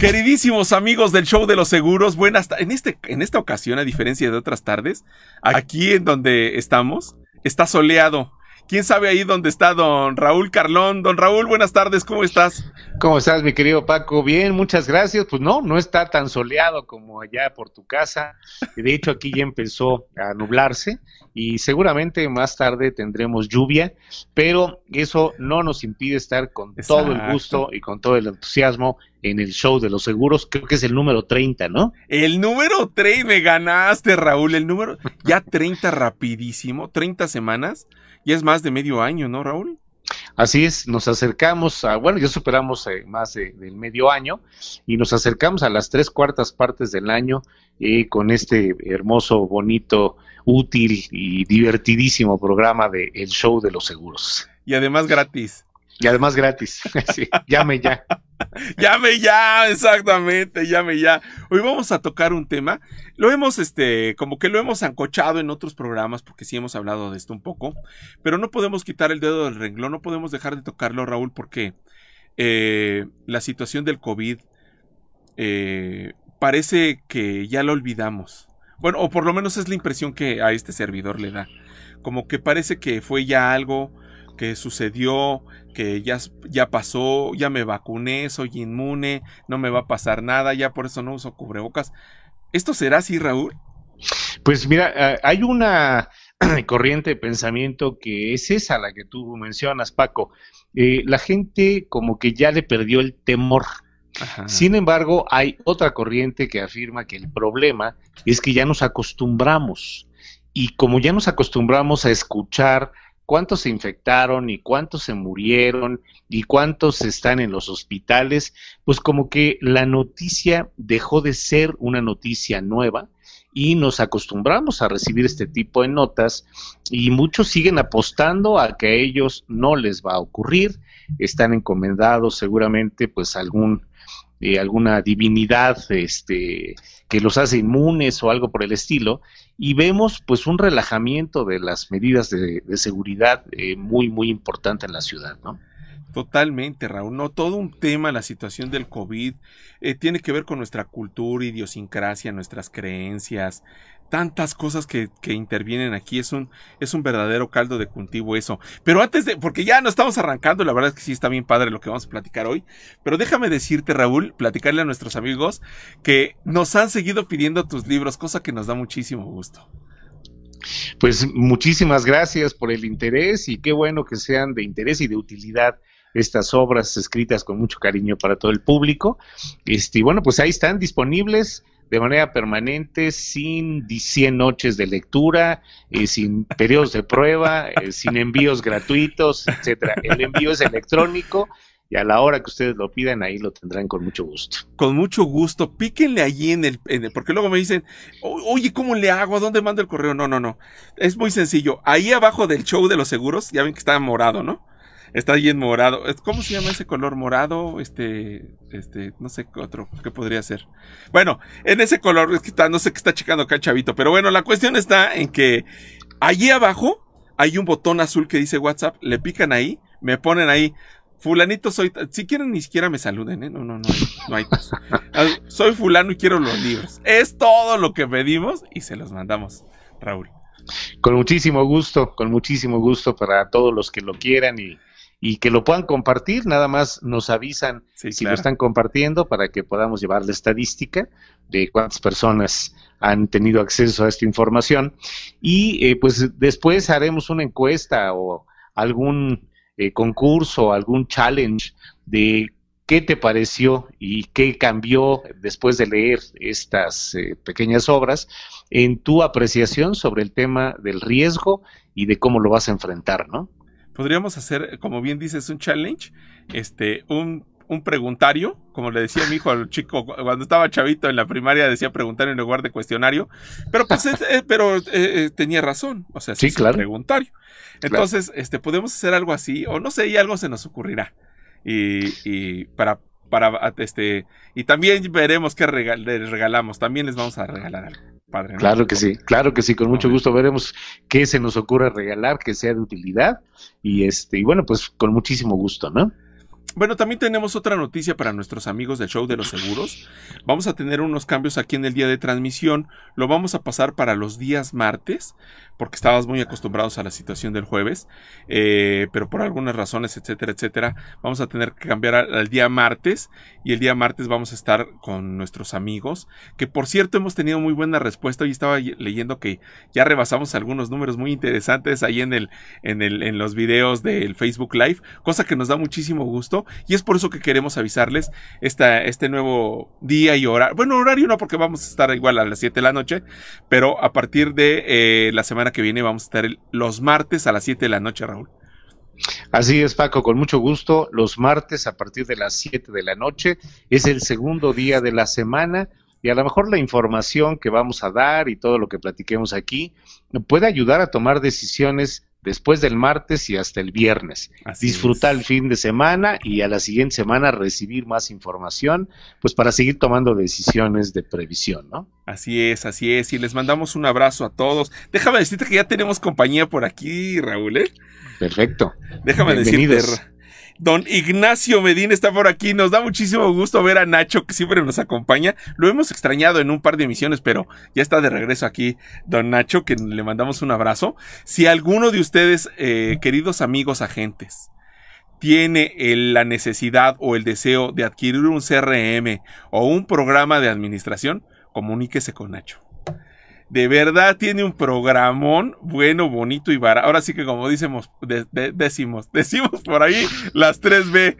Queridísimos amigos del show de los seguros, buenas en este en esta ocasión a diferencia de otras tardes, aquí en donde estamos está soleado. ¿Quién sabe ahí dónde está don Raúl Carlón? Don Raúl, buenas tardes, ¿cómo estás? ¿Cómo estás, mi querido Paco? Bien, muchas gracias. Pues no, no está tan soleado como allá por tu casa. De hecho, aquí ya empezó a nublarse y seguramente más tarde tendremos lluvia, pero eso no nos impide estar con todo el gusto y con todo el entusiasmo en el show de los seguros, creo que es el número 30, ¿no? El número 3, me ganaste, Raúl, el número, ya 30 rapidísimo, 30 semanas, ya es más de medio año, ¿no, Raúl? Así es, nos acercamos a, bueno, ya superamos eh, más del medio año y nos acercamos a las tres cuartas partes del año eh, con este hermoso, bonito, útil y divertidísimo programa de El Show de los Seguros. Y además gratis. Y además gratis. llame ya. llame ya, exactamente, llame ya. Hoy vamos a tocar un tema. Lo hemos, este, como que lo hemos ancochado en otros programas, porque sí hemos hablado de esto un poco, pero no podemos quitar el dedo del renglón, no podemos dejar de tocarlo, Raúl, porque eh, la situación del COVID eh, parece que ya lo olvidamos. Bueno, o por lo menos es la impresión que a este servidor le da. Como que parece que fue ya algo que sucedió, que ya, ya pasó, ya me vacuné, soy inmune, no me va a pasar nada, ya por eso no uso cubrebocas. ¿Esto será así, Raúl? Pues mira, eh, hay una corriente de pensamiento que es esa la que tú mencionas, Paco. Eh, la gente como que ya le perdió el temor. Sin embargo, hay otra corriente que afirma que el problema es que ya nos acostumbramos. Y como ya nos acostumbramos a escuchar cuántos se infectaron y cuántos se murieron y cuántos están en los hospitales, pues como que la noticia dejó de ser una noticia nueva y nos acostumbramos a recibir este tipo de notas y muchos siguen apostando a que a ellos no les va a ocurrir, están encomendados seguramente pues algún eh, alguna divinidad este que los hace inmunes o algo por el estilo y vemos pues un relajamiento de las medidas de, seguridad eh, muy muy importante en la ciudad, ¿no? Totalmente, Raúl. No, todo un tema, la situación del COVID, eh, tiene que ver con nuestra cultura, idiosincrasia, nuestras creencias, tantas cosas que, que, intervienen aquí. Es un, es un verdadero caldo de cultivo eso. Pero antes de, porque ya no estamos arrancando, la verdad es que sí está bien padre lo que vamos a platicar hoy. Pero déjame decirte, Raúl, platicarle a nuestros amigos que nos han seguido pidiendo tus libros, cosa que nos da muchísimo gusto. Pues muchísimas gracias por el interés y qué bueno que sean de interés y de utilidad estas obras escritas con mucho cariño para todo el público. Este, bueno, pues ahí están disponibles de manera permanente, sin 100 noches de lectura, eh, sin periodos de prueba, eh, sin envíos gratuitos, etcétera. El envío es electrónico y a la hora que ustedes lo pidan, ahí lo tendrán con mucho gusto. Con mucho gusto. Píquenle allí en el, en el porque luego me dicen, oye, ¿cómo le hago? ¿A dónde mando el correo? No, no, no. Es muy sencillo. Ahí abajo del show de los seguros, ya ven que está morado, ¿no? Está ahí en morado. ¿Cómo se llama ese color morado? Este, este, no sé qué otro, qué podría ser. Bueno, en ese color, es que está, no sé qué está checando acá chavito, pero bueno, la cuestión está en que allí abajo hay un botón azul que dice WhatsApp, le pican ahí, me ponen ahí, fulanito soy, si quieren ni siquiera me saluden, ¿eh? No, no, no, no hay. Ah, soy fulano y quiero los libros. Es todo lo que pedimos y se los mandamos, Raúl. Con muchísimo gusto, con muchísimo gusto para todos los que lo quieran y y que lo puedan compartir, nada más nos avisan si lo están compartiendo para que podamos llevar la estadística de cuántas personas han tenido acceso a esta información y eh, pues después haremos una encuesta o algún eh, concurso, algún challenge de qué te pareció y qué cambió después de leer estas eh, pequeñas obras en tu apreciación sobre el tema del riesgo y de cómo lo vas a enfrentar, ¿no? Podríamos hacer, como bien dices, un challenge, este, un, un preguntario, como le decía mi hijo al chico cuando estaba chavito en la primaria decía preguntario en lugar de cuestionario, pero pues eh, pero eh, eh, tenía razón, o sea, sí, claro. preguntario. Entonces, este podemos hacer algo así o no sé, y algo se nos ocurrirá. Y, y para para este y también veremos qué les regalamos, también les vamos a regalar algo. Claro que sí, claro que sí, con mucho gusto veremos qué se nos ocurre regalar, que sea de utilidad y este y bueno, pues con muchísimo gusto, ¿no? Bueno, también tenemos otra noticia para nuestros amigos del show de los seguros. Vamos a tener unos cambios aquí en el día de transmisión. Lo vamos a pasar para los días martes, porque estabas muy acostumbrados a la situación del jueves, eh, pero por algunas razones, etcétera, etcétera, vamos a tener que cambiar al, día martes y el día martes vamos a estar con nuestros amigos, que por cierto hemos tenido muy buena respuesta. y estaba leyendo que ya rebasamos algunos números muy interesantes ahí en el, en el, en los videos del Facebook Live, cosa que nos da muchísimo gusto y es por eso que queremos avisarles esta, este nuevo día y horario. Bueno, horario no porque vamos a estar igual a las 7 de la noche, pero a partir de eh, la semana que viene vamos a estar los martes a las 7 de la noche, Raúl. Así es, Paco, con mucho gusto. Los martes a partir de las 7 de la noche es el segundo día de la semana y a lo mejor la información que vamos a dar y todo lo que platiquemos aquí puede ayudar a tomar decisiones después del martes y hasta el viernes. Disfrutar el fin de semana y a la siguiente semana recibir más información, pues para seguir tomando decisiones de previsión, ¿no? Así es, así es. Y les mandamos un abrazo a todos. Déjame decirte que ya tenemos compañía por aquí, Raúl, ¿eh? Perfecto. Déjame decirte. Don Ignacio Medina está por aquí. Nos da muchísimo gusto ver a Nacho, que siempre nos acompaña. Lo hemos extrañado en un par de emisiones, pero ya está de regreso aquí, don Nacho, que le mandamos un abrazo. Si alguno de ustedes, eh, queridos amigos agentes, tiene la necesidad o el deseo de adquirir un CRM o un programa de administración, comuníquese con Nacho de verdad tiene un programón bueno, bonito y barato. Ahora sí que como decimos, decimos, decimos por ahí las 3B.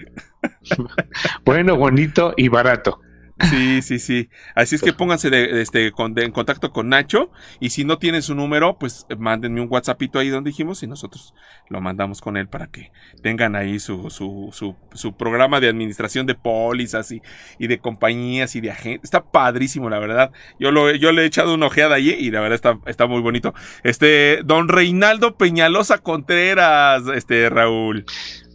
bueno, bonito y barato. Sí, sí, sí. Así es que pónganse de, este, en contacto con Nacho y si no tienen su número, pues mándenme un WhatsAppito ahí donde dijimos y nosotros lo mandamos con él para que tengan ahí su, su, su, su programa de administración de pólizas y, y, de compañías y de agentes. Está padrísimo, la verdad. Yo, lo, yo le he echado una ojeada allí y la verdad está, está muy bonito. Este, don Reinaldo Peñalosa Contreras, este, Raúl.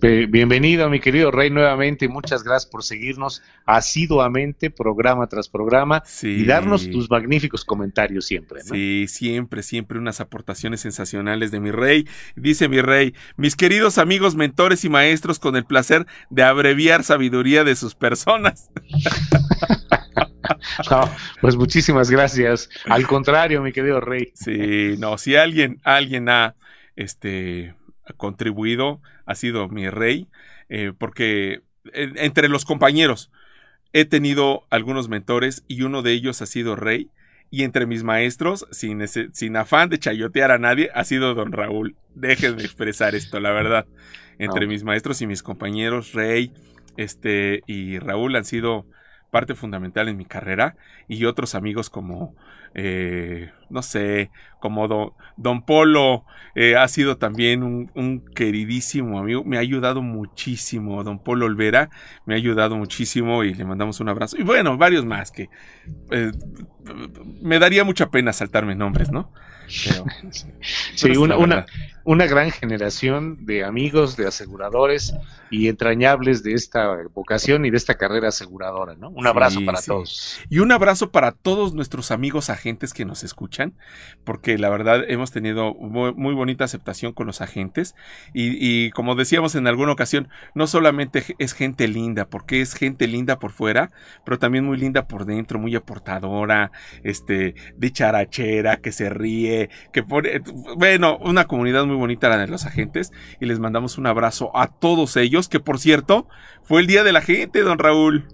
Bienvenido, mi querido Rey, nuevamente. Muchas gracias por seguirnos asiduamente, programa tras programa, y darnos tus magníficos comentarios siempre. Sí, siempre, siempre unas aportaciones sensacionales de mi Rey. Dice mi Rey, mis queridos amigos, mentores y maestros, con el placer de abreviar sabiduría de sus personas. pues muchísimas gracias. Al contrario, mi querido Rey. Sí, no, si alguien, alguien ha, este, contribuido ha sido mi rey, eh, porque entre los compañeros he tenido algunos mentores y uno de ellos ha sido rey. Y entre mis maestros, sin, sin afán de chayotear a nadie, ha sido don Raúl. Déjenme expresar esto, la verdad. Entre mis maestros y mis compañeros, Rey este, y Raúl han sido parte fundamental en mi carrera y otros amigos como, eh, no sé, como Don Polo eh, ha sido también un, queridísimo amigo, me ha ayudado muchísimo, Don Polo Olvera me ha ayudado muchísimo y le mandamos un abrazo. Y bueno, varios más que eh, me daría mucha pena saltarme nombres, ¿no? sí, una, una, una gran generación de amigos, de aseguradores y entrañables de esta vocación y de esta carrera aseguradora, ¿no? Un abrazo para todos. Y un abrazo para todos nuestros amigos agentes que nos escuchan, porque la verdad hemos tenido muy, bonita aceptación con los agentes y, y, como decíamos en alguna ocasión, no solamente es gente linda, porque es gente linda por fuera, pero también muy linda por dentro, muy aportadora, este, dicharachera, que se ríe, que pone, bueno, una comunidad muy muy bonita la de los agentes y les mandamos un abrazo a todos ellos, que por cierto fue el Día de la Gente, don Raúl.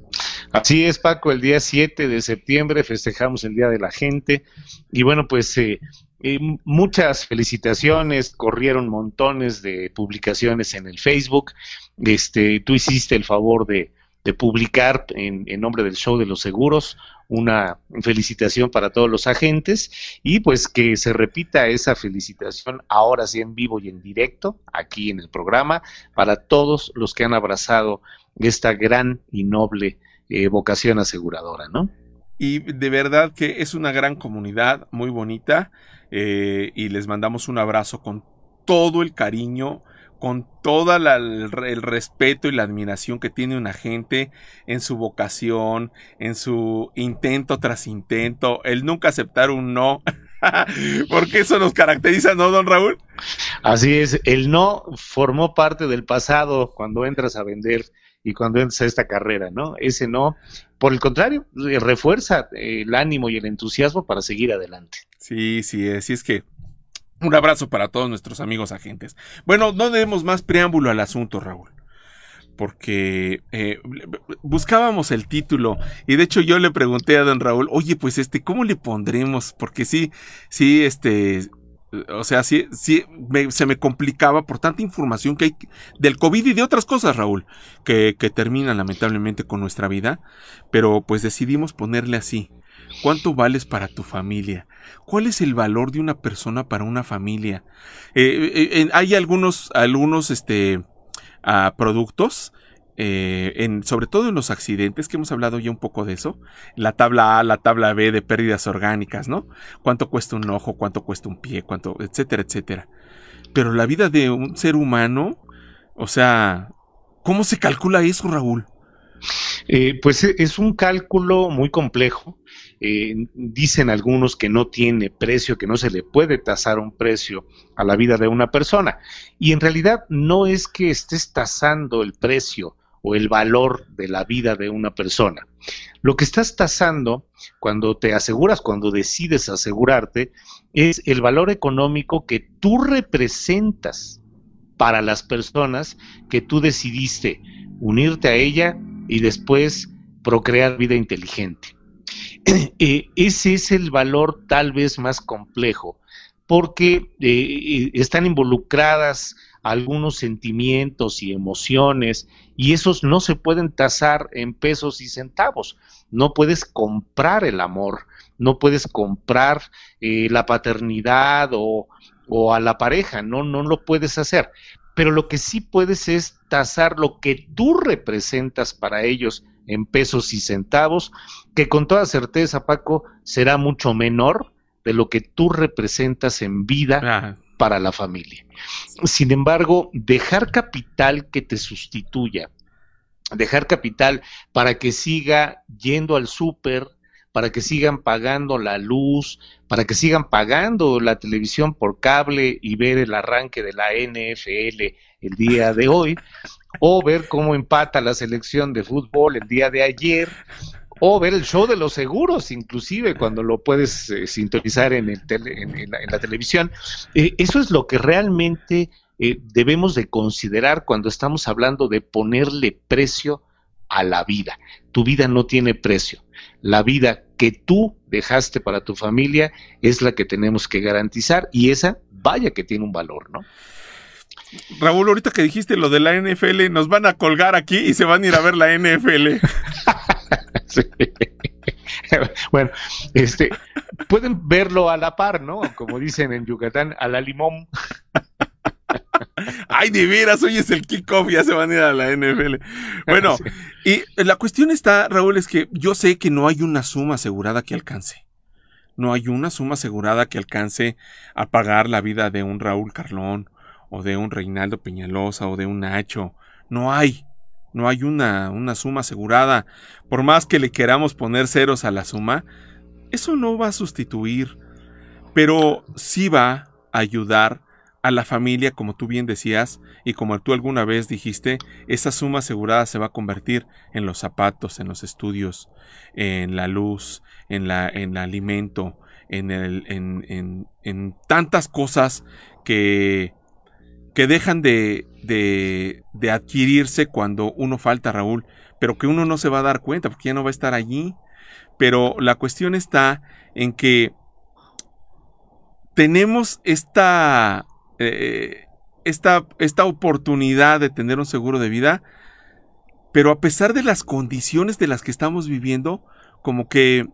Así es, Paco, el día 7 de septiembre festejamos el Día de la Gente y bueno, pues eh, eh, muchas felicitaciones, corrieron montones de publicaciones en el Facebook, este, tú hiciste el favor de, de publicar en, en, nombre del show de los seguros una felicitación para todos los agentes y pues que se repita esa felicitación ahora sí en vivo y en directo aquí en el programa para todos los que han abrazado esta gran y noble eh, vocación aseguradora, ¿no? Y de verdad que es una gran comunidad muy bonita eh, y les mandamos un abrazo con todo el cariño con todo el, respeto y la admiración que tiene una gente en su vocación, en su intento tras intento, el nunca aceptar un no. Porque eso nos caracteriza, ¿no, don Raúl? Así es, el no formó parte del pasado cuando entras a vender y cuando entras a esta carrera, ¿no? Ese no, por el contrario, refuerza el ánimo y el entusiasmo para seguir adelante. Sí, sí, así es que un abrazo para todos nuestros amigos agentes. Bueno, no demos más preámbulo al asunto, Raúl porque eh, buscábamos el título y de hecho yo le pregunté a don Raúl, oye, pues este, ¿cómo le pondremos? Porque sí, sí, este, o sea, sí, sí, se me complicaba por tanta información que hay del COVID y de otras cosas, Raúl, que, que terminan lamentablemente con nuestra vida, pero pues decidimos ponerle así. ¿Cuánto vales para tu familia? ¿Cuál es el valor de una persona para una familia? Eh, eh, hay algunos, algunos, este, a productos, eh, sobre todo en los accidentes, que hemos hablado ya un poco de eso, la tabla A, la tabla B de pérdidas orgánicas, ¿no? ¿Cuánto cuesta un ojo? ¿Cuánto cuesta un pie? ¿Cuánto? etcétera, etcétera. Pero la vida de un ser humano, o sea, ¿cómo se calcula eso, Raúl? Eh, pues e, es un cálculo muy complejo. Eh, dicen algunos que no tiene precio, que no se le puede tasar un precio a la vida de una persona. Y en realidad no es que estés tasando el precio o el valor de la vida de una persona. Lo que estás tasando cuando te aseguras, cuando decides asegurarte, es el valor económico que tú representas para las personas que tú decidiste unirte a ella y después procrear vida inteligente. Eh, ese es el valor tal vez más complejo, porque eh, eh, están involucradas algunos sentimientos y emociones y esos no se pueden tasar en pesos y centavos. No puedes comprar el amor, no puedes comprar la paternidad o, o, a la pareja, no, no lo puedes hacer. Pero lo que sí puedes es tasar lo que tú representas para ellos en pesos y centavos, que con toda certeza, Paco, será mucho menor de lo que tú representas en vida para la familia. Sin embargo, dejar capital que te sustituya, dejar capital para que siga yendo al súper, para que sigan pagando la luz, para que sigan pagando la televisión por cable y ver el arranque de la NFL el día de hoy, o ver cómo empata la selección de fútbol el día de ayer, o ver el show de los seguros, inclusive cuando lo puedes eh, sintonizar en, el en, la, televisión. Eh, eso es lo que realmente eh, debemos de considerar cuando estamos hablando de ponerle precio a la vida. Tu vida no tiene precio. La vida que tú dejaste para tu familia es la que tenemos que garantizar y esa, vaya que tiene un valor, ¿no? Raúl, ahorita que dijiste lo de la NFL, nos van a colgar aquí y se van a ir a ver la NFL. Bueno, este, pueden verlo a la par, ¿no? Como dicen en Yucatán, a la limón. Ay, de veras, hoy es el kickoff, ya se van a ir a la NFL. Bueno, y la cuestión está, Raúl, es que yo sé que no hay una suma asegurada que alcance. No hay una suma asegurada que alcance a pagar la vida de un Raúl Carlón o de un Reinaldo Peñalosa o de un Nacho. No hay. No hay una, una suma asegurada. Por más que le queramos poner ceros a la suma, eso no va a sustituir, pero sí va a ayudar a la familia, como tú bien decías, y como tú alguna vez dijiste, esa suma asegurada se va a convertir en los zapatos, en los estudios, en la luz, en, la, en el alimento, en, el, en, en, en tantas cosas que, que dejan de, de, de, adquirirse cuando uno falta, Raúl, pero que uno no se va a dar cuenta porque ya no va a estar allí. Pero la cuestión está en que tenemos esta, eh, esta, esta oportunidad de tener un seguro de vida, pero a pesar de las condiciones de las que estamos viviendo, como que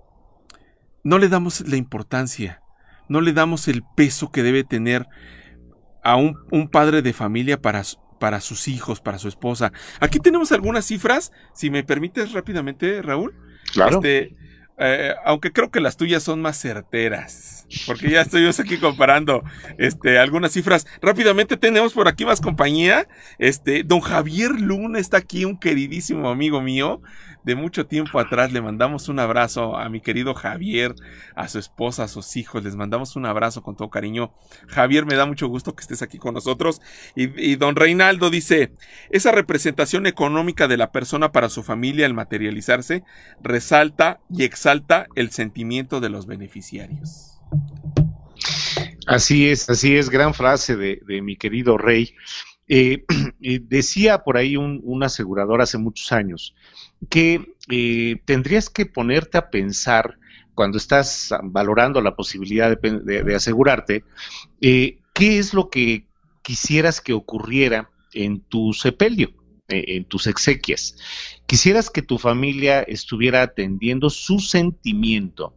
no le damos la importancia, no le damos el peso que debe tener a un, padre de familia para, para sus hijos, para su esposa. Aquí tenemos algunas cifras, si me permites rápidamente, Raúl. Claro. Este, Eh, aunque creo que las tuyas son más certeras. Porque ya estoy aquí comparando este, algunas cifras. Rápidamente tenemos por aquí más compañía. Este, don Javier Luna está aquí, un queridísimo amigo mío de mucho tiempo atrás. Le mandamos un abrazo a mi querido Javier, a su esposa, a sus hijos. Les mandamos un abrazo con todo cariño. Javier, me da mucho gusto que estés aquí con nosotros. Y, don Reinaldo dice, esa representación económica de la persona para su familia al materializarse resalta y exalta el sentimiento de los beneficiarios. Así es, así es, gran frase de, mi querido Rey. Eh, eh, decía por ahí un asegurador hace muchos años, que eh, tendrías que ponerte a pensar cuando estás valorando la posibilidad de, asegurarte, eh, qué es lo que quisieras que ocurriera en tu sepelio, en tus exequias. Quisieras que tu familia estuviera atendiendo su sentimiento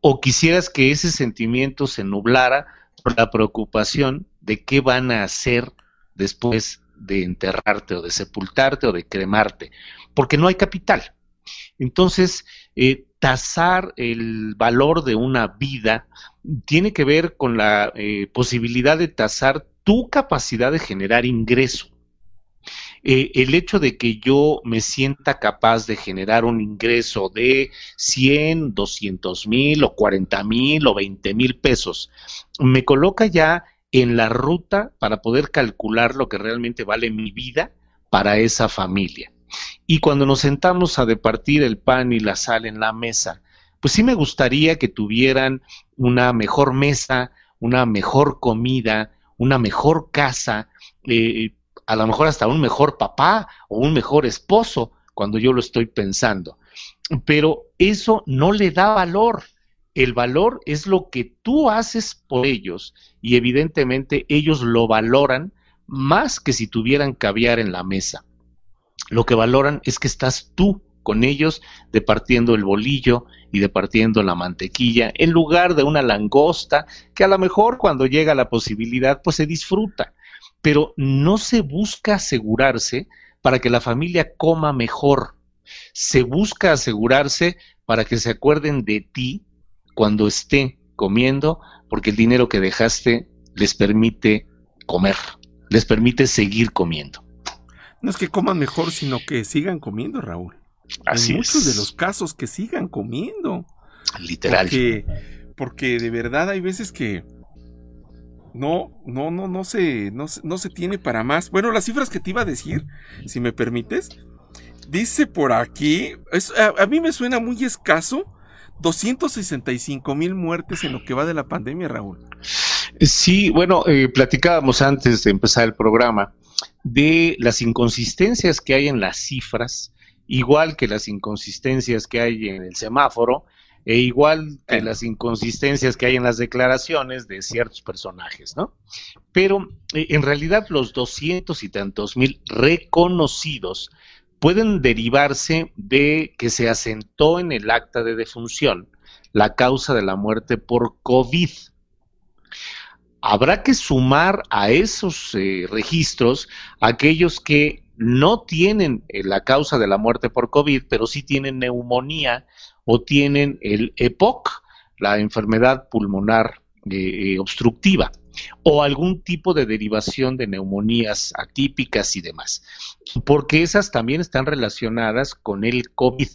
o quisieras que ese sentimiento se nublara por la preocupación de qué van a hacer después de enterrarte o de sepultarte o de cremarte porque no hay capital. Entonces, eh, tasar el valor de una vida tiene que ver con la eh, posibilidad de tasar tu capacidad de generar ingreso. Eh, el hecho de que yo me sienta capaz de generar un ingreso de 100, 200 mil o 40 mil o 20 mil pesos, me coloca ya en la ruta para poder calcular lo que realmente vale mi vida para esa familia. Y cuando nos sentamos a departir el pan y la sal en la mesa, pues sí me gustaría que tuvieran una mejor mesa, una mejor comida, una mejor casa, eh, a lo mejor hasta un mejor papá o un mejor esposo cuando yo lo estoy pensando. Pero eso no le da valor. El valor es lo que tú haces por ellos y evidentemente ellos lo valoran más que si tuvieran caviar en la mesa. Lo que valoran es que estás tú con ellos departiendo el bolillo y departiendo la mantequilla en lugar de una langosta que a lo mejor cuando llega la posibilidad pues se disfruta, pero no se busca asegurarse para que la familia coma mejor, se busca asegurarse para que se acuerden de ti cuando esté comiendo porque el dinero que dejaste les permite comer, les permite seguir comiendo. No es que coman mejor, sino que sigan comiendo, Raúl. Así en muchos de los casos que sigan comiendo. Literal. Porque, porque de verdad hay veces que no, no, no, no se, no, no se tiene para más. Bueno, las cifras que te iba a decir, si me permites, dice por aquí, a, mí me suena muy escaso, 265 mil muertes en lo que va de la pandemia, Raúl. Sí, bueno, eh, platicábamos antes de empezar el programa de las inconsistencias que hay en las cifras, igual que las inconsistencias que hay en el semáforo, e igual que las inconsistencias que hay en las declaraciones de ciertos personajes, ¿no? Pero eh, en realidad los doscientos y tantos mil reconocidos pueden derivarse de que se asentó en el acta de defunción la causa de la muerte por COVID. Habrá que sumar a esos eh, registros aquellos que no tienen eh, la causa de la muerte por COVID, pero sí tienen neumonía o tienen el EPOC, la enfermedad pulmonar eh, obstructiva, o algún tipo de derivación de neumonías atípicas y demás, porque esas también están relacionadas con el COVID.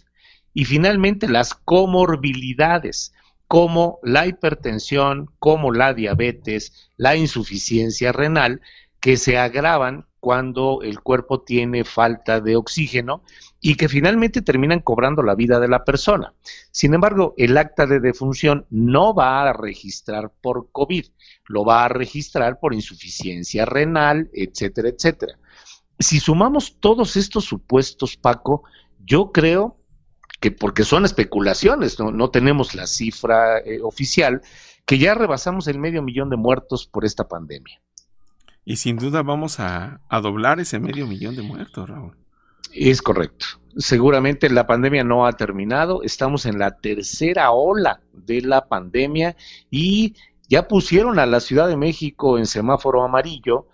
Y finalmente las comorbilidades como la hipertensión, como la diabetes, la insuficiencia renal, que se agravan cuando el cuerpo tiene falta de oxígeno y que finalmente terminan cobrando la vida de la persona. Sin embargo, el acta de defunción no va a registrar por COVID, lo va a registrar por insuficiencia renal, etcétera, etcétera. Si sumamos todos estos supuestos, Paco, yo creo que porque son especulaciones, no, tenemos la cifra eh, oficial, que ya rebasamos el medio millón de muertos por esta pandemia. Y sin duda vamos a, a doblar ese medio millón de muertos, Raúl. Es correcto. Seguramente la pandemia no ha terminado, estamos en la tercera ola de la pandemia y ya pusieron a la Ciudad de México en semáforo amarillo,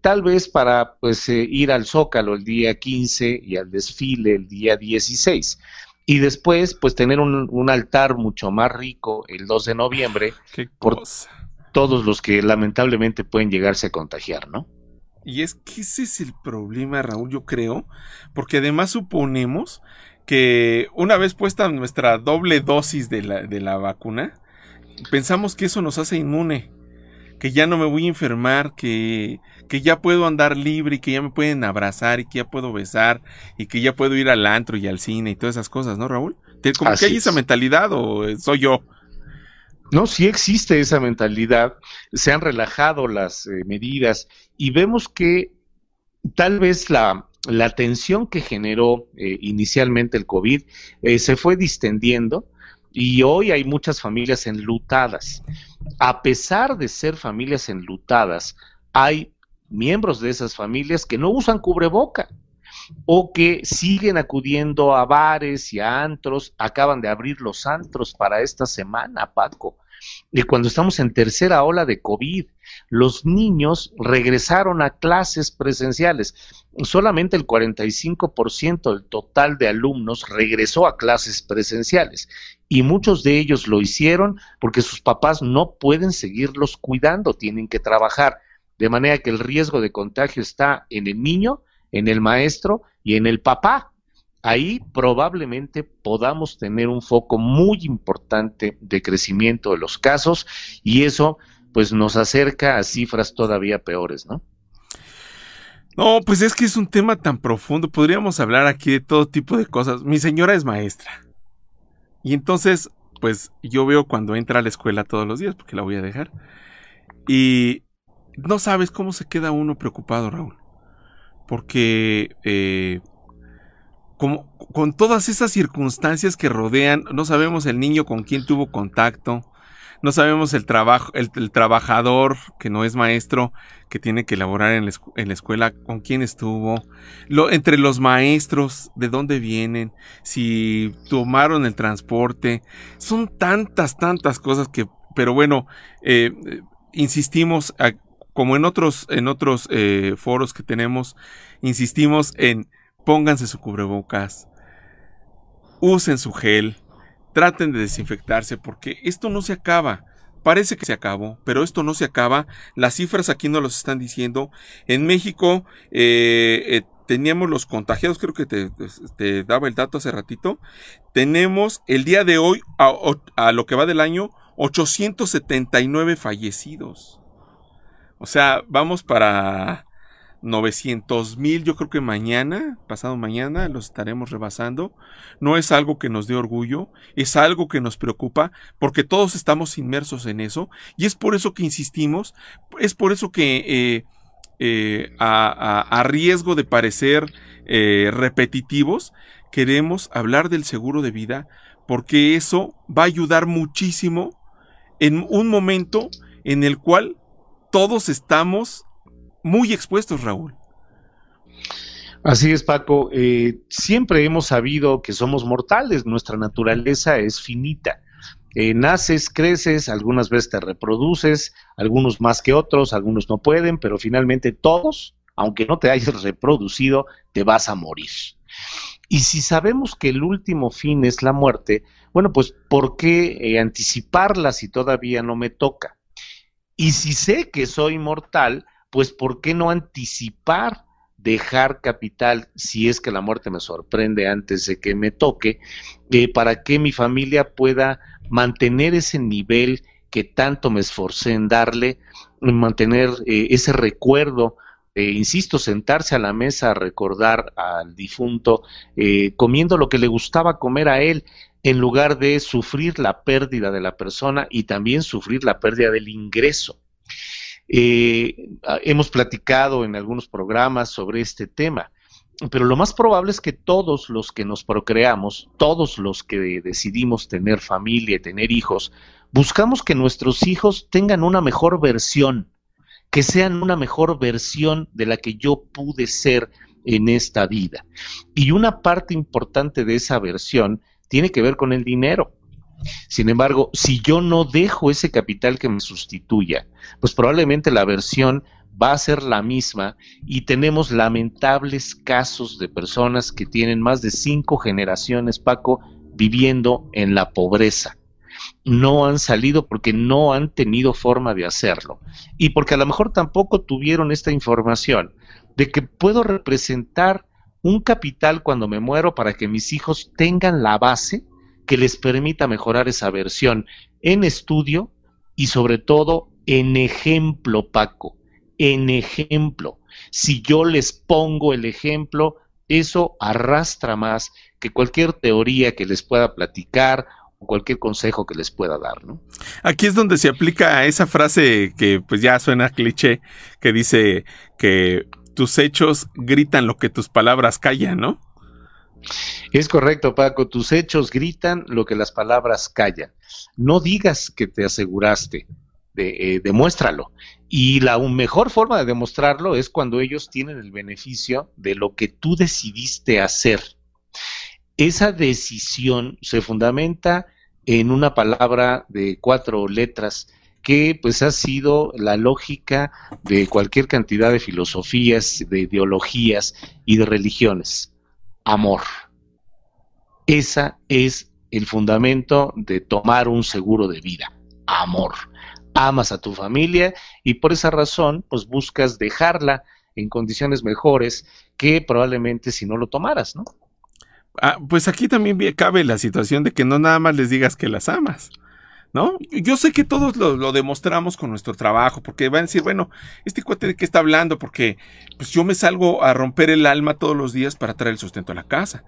tal vez para pues eh, ir al Zócalo el día 15 y al desfile el día 16 y después pues tener un, altar mucho más rico el 2 de noviembre por todos los que lamentablemente pueden llegarse a contagiar, ¿no? Y es que ese es el problema, Raúl, yo creo, porque además suponemos que una vez puesta nuestra doble dosis de la, de la vacuna, pensamos que eso nos hace inmune, que ya no me voy a enfermar, que, que ya puedo andar libre y que ya me pueden abrazar y que ya puedo besar y que ya puedo ir al antro y al cine y todas esas cosas, ¿no, Raúl? ¿Como que hay esa mentalidad o soy yo? No, sí existe esa mentalidad, se han relajado las eh, medidas y vemos que tal vez la, la tensión que generó eh, inicialmente el COVID eh, se fue distendiendo y hoy hay muchas familias enlutadas. A pesar de ser familias enlutadas, hay miembros de esas familias que no usan cubreboca o que siguen acudiendo a bares y a antros, acaban de abrir los antros para esta semana, Paco. Y cuando estamos en tercera ola de COVID, los niños regresaron a clases presenciales. Solamente el 45% del total de alumnos regresó a clases presenciales y muchos de ellos lo hicieron porque sus papás no pueden seguirlos cuidando, tienen que trabajar. De manera que el riesgo de contagio está en el niño, en el maestro y en el papá. Ahí probablemente podamos tener un foco muy importante de crecimiento de los casos y eso pues nos acerca a cifras todavía peores, ¿no? No, pues es que es un tema tan profundo. Podríamos hablar aquí de todo tipo de cosas. Mi señora es maestra. Y entonces, pues yo veo cuando entra a la escuela todos los días, porque la voy a dejar. Y no sabes cómo se queda uno preocupado, Raúl. Porque eh, como, con todas esas circunstancias que rodean, no sabemos el niño con quién tuvo contacto, no sabemos el trabajo, el, trabajador que no es maestro, que tiene que elaborar en la, escuela, con quién estuvo, lo, entre los maestros, de dónde vienen, si tomaron el transporte, son tantas, tantas cosas que, pero bueno, eh, insistimos, como en otros, en otros eh, foros que tenemos, insistimos en pónganse su cubrebocas, usen su gel, traten de desinfectarse porque esto no se acaba. Parece que se acabó, pero esto no se acaba. Las cifras aquí no los están diciendo. En México eh, eh, teníamos los contagiados, creo que te, daba el dato hace ratito. Tenemos el día de hoy, a, a lo que va del año, 879 fallecidos. O sea, vamos para 900 mil, yo creo que mañana, pasado mañana, los estaremos rebasando. No es algo que nos dé orgullo, es algo que nos preocupa, porque todos estamos inmersos en eso, y es por eso que insistimos, es por eso que eh, eh, a, riesgo de parecer eh, repetitivos, queremos hablar del seguro de vida, porque eso va a ayudar muchísimo en un momento en el cual todos estamos muy expuestos, Raúl. Así es, Paco. Eh, siempre hemos sabido que somos mortales, nuestra naturaleza es finita. Eh, naces, creces, algunas veces te reproduces, algunos más que otros, algunos no pueden, pero finalmente todos, aunque no te hayas reproducido, te vas a morir. Y si sabemos que el último fin es la muerte, bueno, pues ¿por qué eh, anticiparla si todavía no me toca? Y si sé que soy mortal, pues ¿por qué no anticipar dejar capital si es que la muerte me sorprende antes de que me toque, eh, para que mi familia pueda mantener ese nivel que tanto me esforcé en darle, mantener eh, ese recuerdo, eh, insisto, sentarse a la mesa a recordar al difunto, comiendo lo que le gustaba comer a él, en lugar de sufrir la pérdida de la persona y también sufrir la pérdida del ingreso. Eh, hemos platicado en algunos programas sobre este tema, pero lo más probable es que todos los que nos procreamos, todos los que decidimos tener familia y tener hijos, buscamos que nuestros hijos tengan una mejor versión, que sean una mejor versión de la que yo pude ser en esta vida. Y una parte importante de esa versión tiene que ver con el dinero. Sin embargo, si yo no dejo ese capital que me sustituya, pues probablemente la versión va a ser la misma y tenemos lamentables casos de personas que tienen más de cinco generaciones, Paco, viviendo en la pobreza. No han salido porque no han tenido forma de hacerlo. Y porque a lo mejor tampoco tuvieron esta información de que puedo representar un capital cuando me muero para que mis hijos tengan la base que les permita mejorar esa versión en estudio y sobre todo en ejemplo, Paco, en ejemplo. Si yo les pongo el ejemplo, eso arrastra más que cualquier teoría que les pueda platicar o cualquier consejo que les pueda dar, ¿no? Aquí es donde se aplica esa frase que pues ya suena cliché, que dice que tus hechos gritan lo que tus palabras callan, ¿no? Es correcto, Paco. Tus hechos gritan lo que las palabras callan. No digas que te aseguraste, eh, demuéstralo. Y la mejor forma de demostrarlo es cuando ellos tienen el beneficio de lo que tú decidiste hacer. Esa decisión se fundamenta en una palabra de cuatro letras que pues ha sido la lógica de cualquier cantidad de filosofías, de ideologías y de religiones. Amor. Esa es el fundamento de tomar un seguro de vida. Amor amas a tu familia y por esa razón pues buscas dejarla en condiciones mejores que probablemente si no lo tomaras, ¿no? Ah, pues aquí también cabe la situación de que no nada más les digas que las amas. ¿No? Yo sé que todos lo, demostramos con nuestro trabajo, porque van a decir, bueno, este cuate de qué está hablando, porque pues yo me salgo a romper el alma todos los días para traer el sustento a la casa.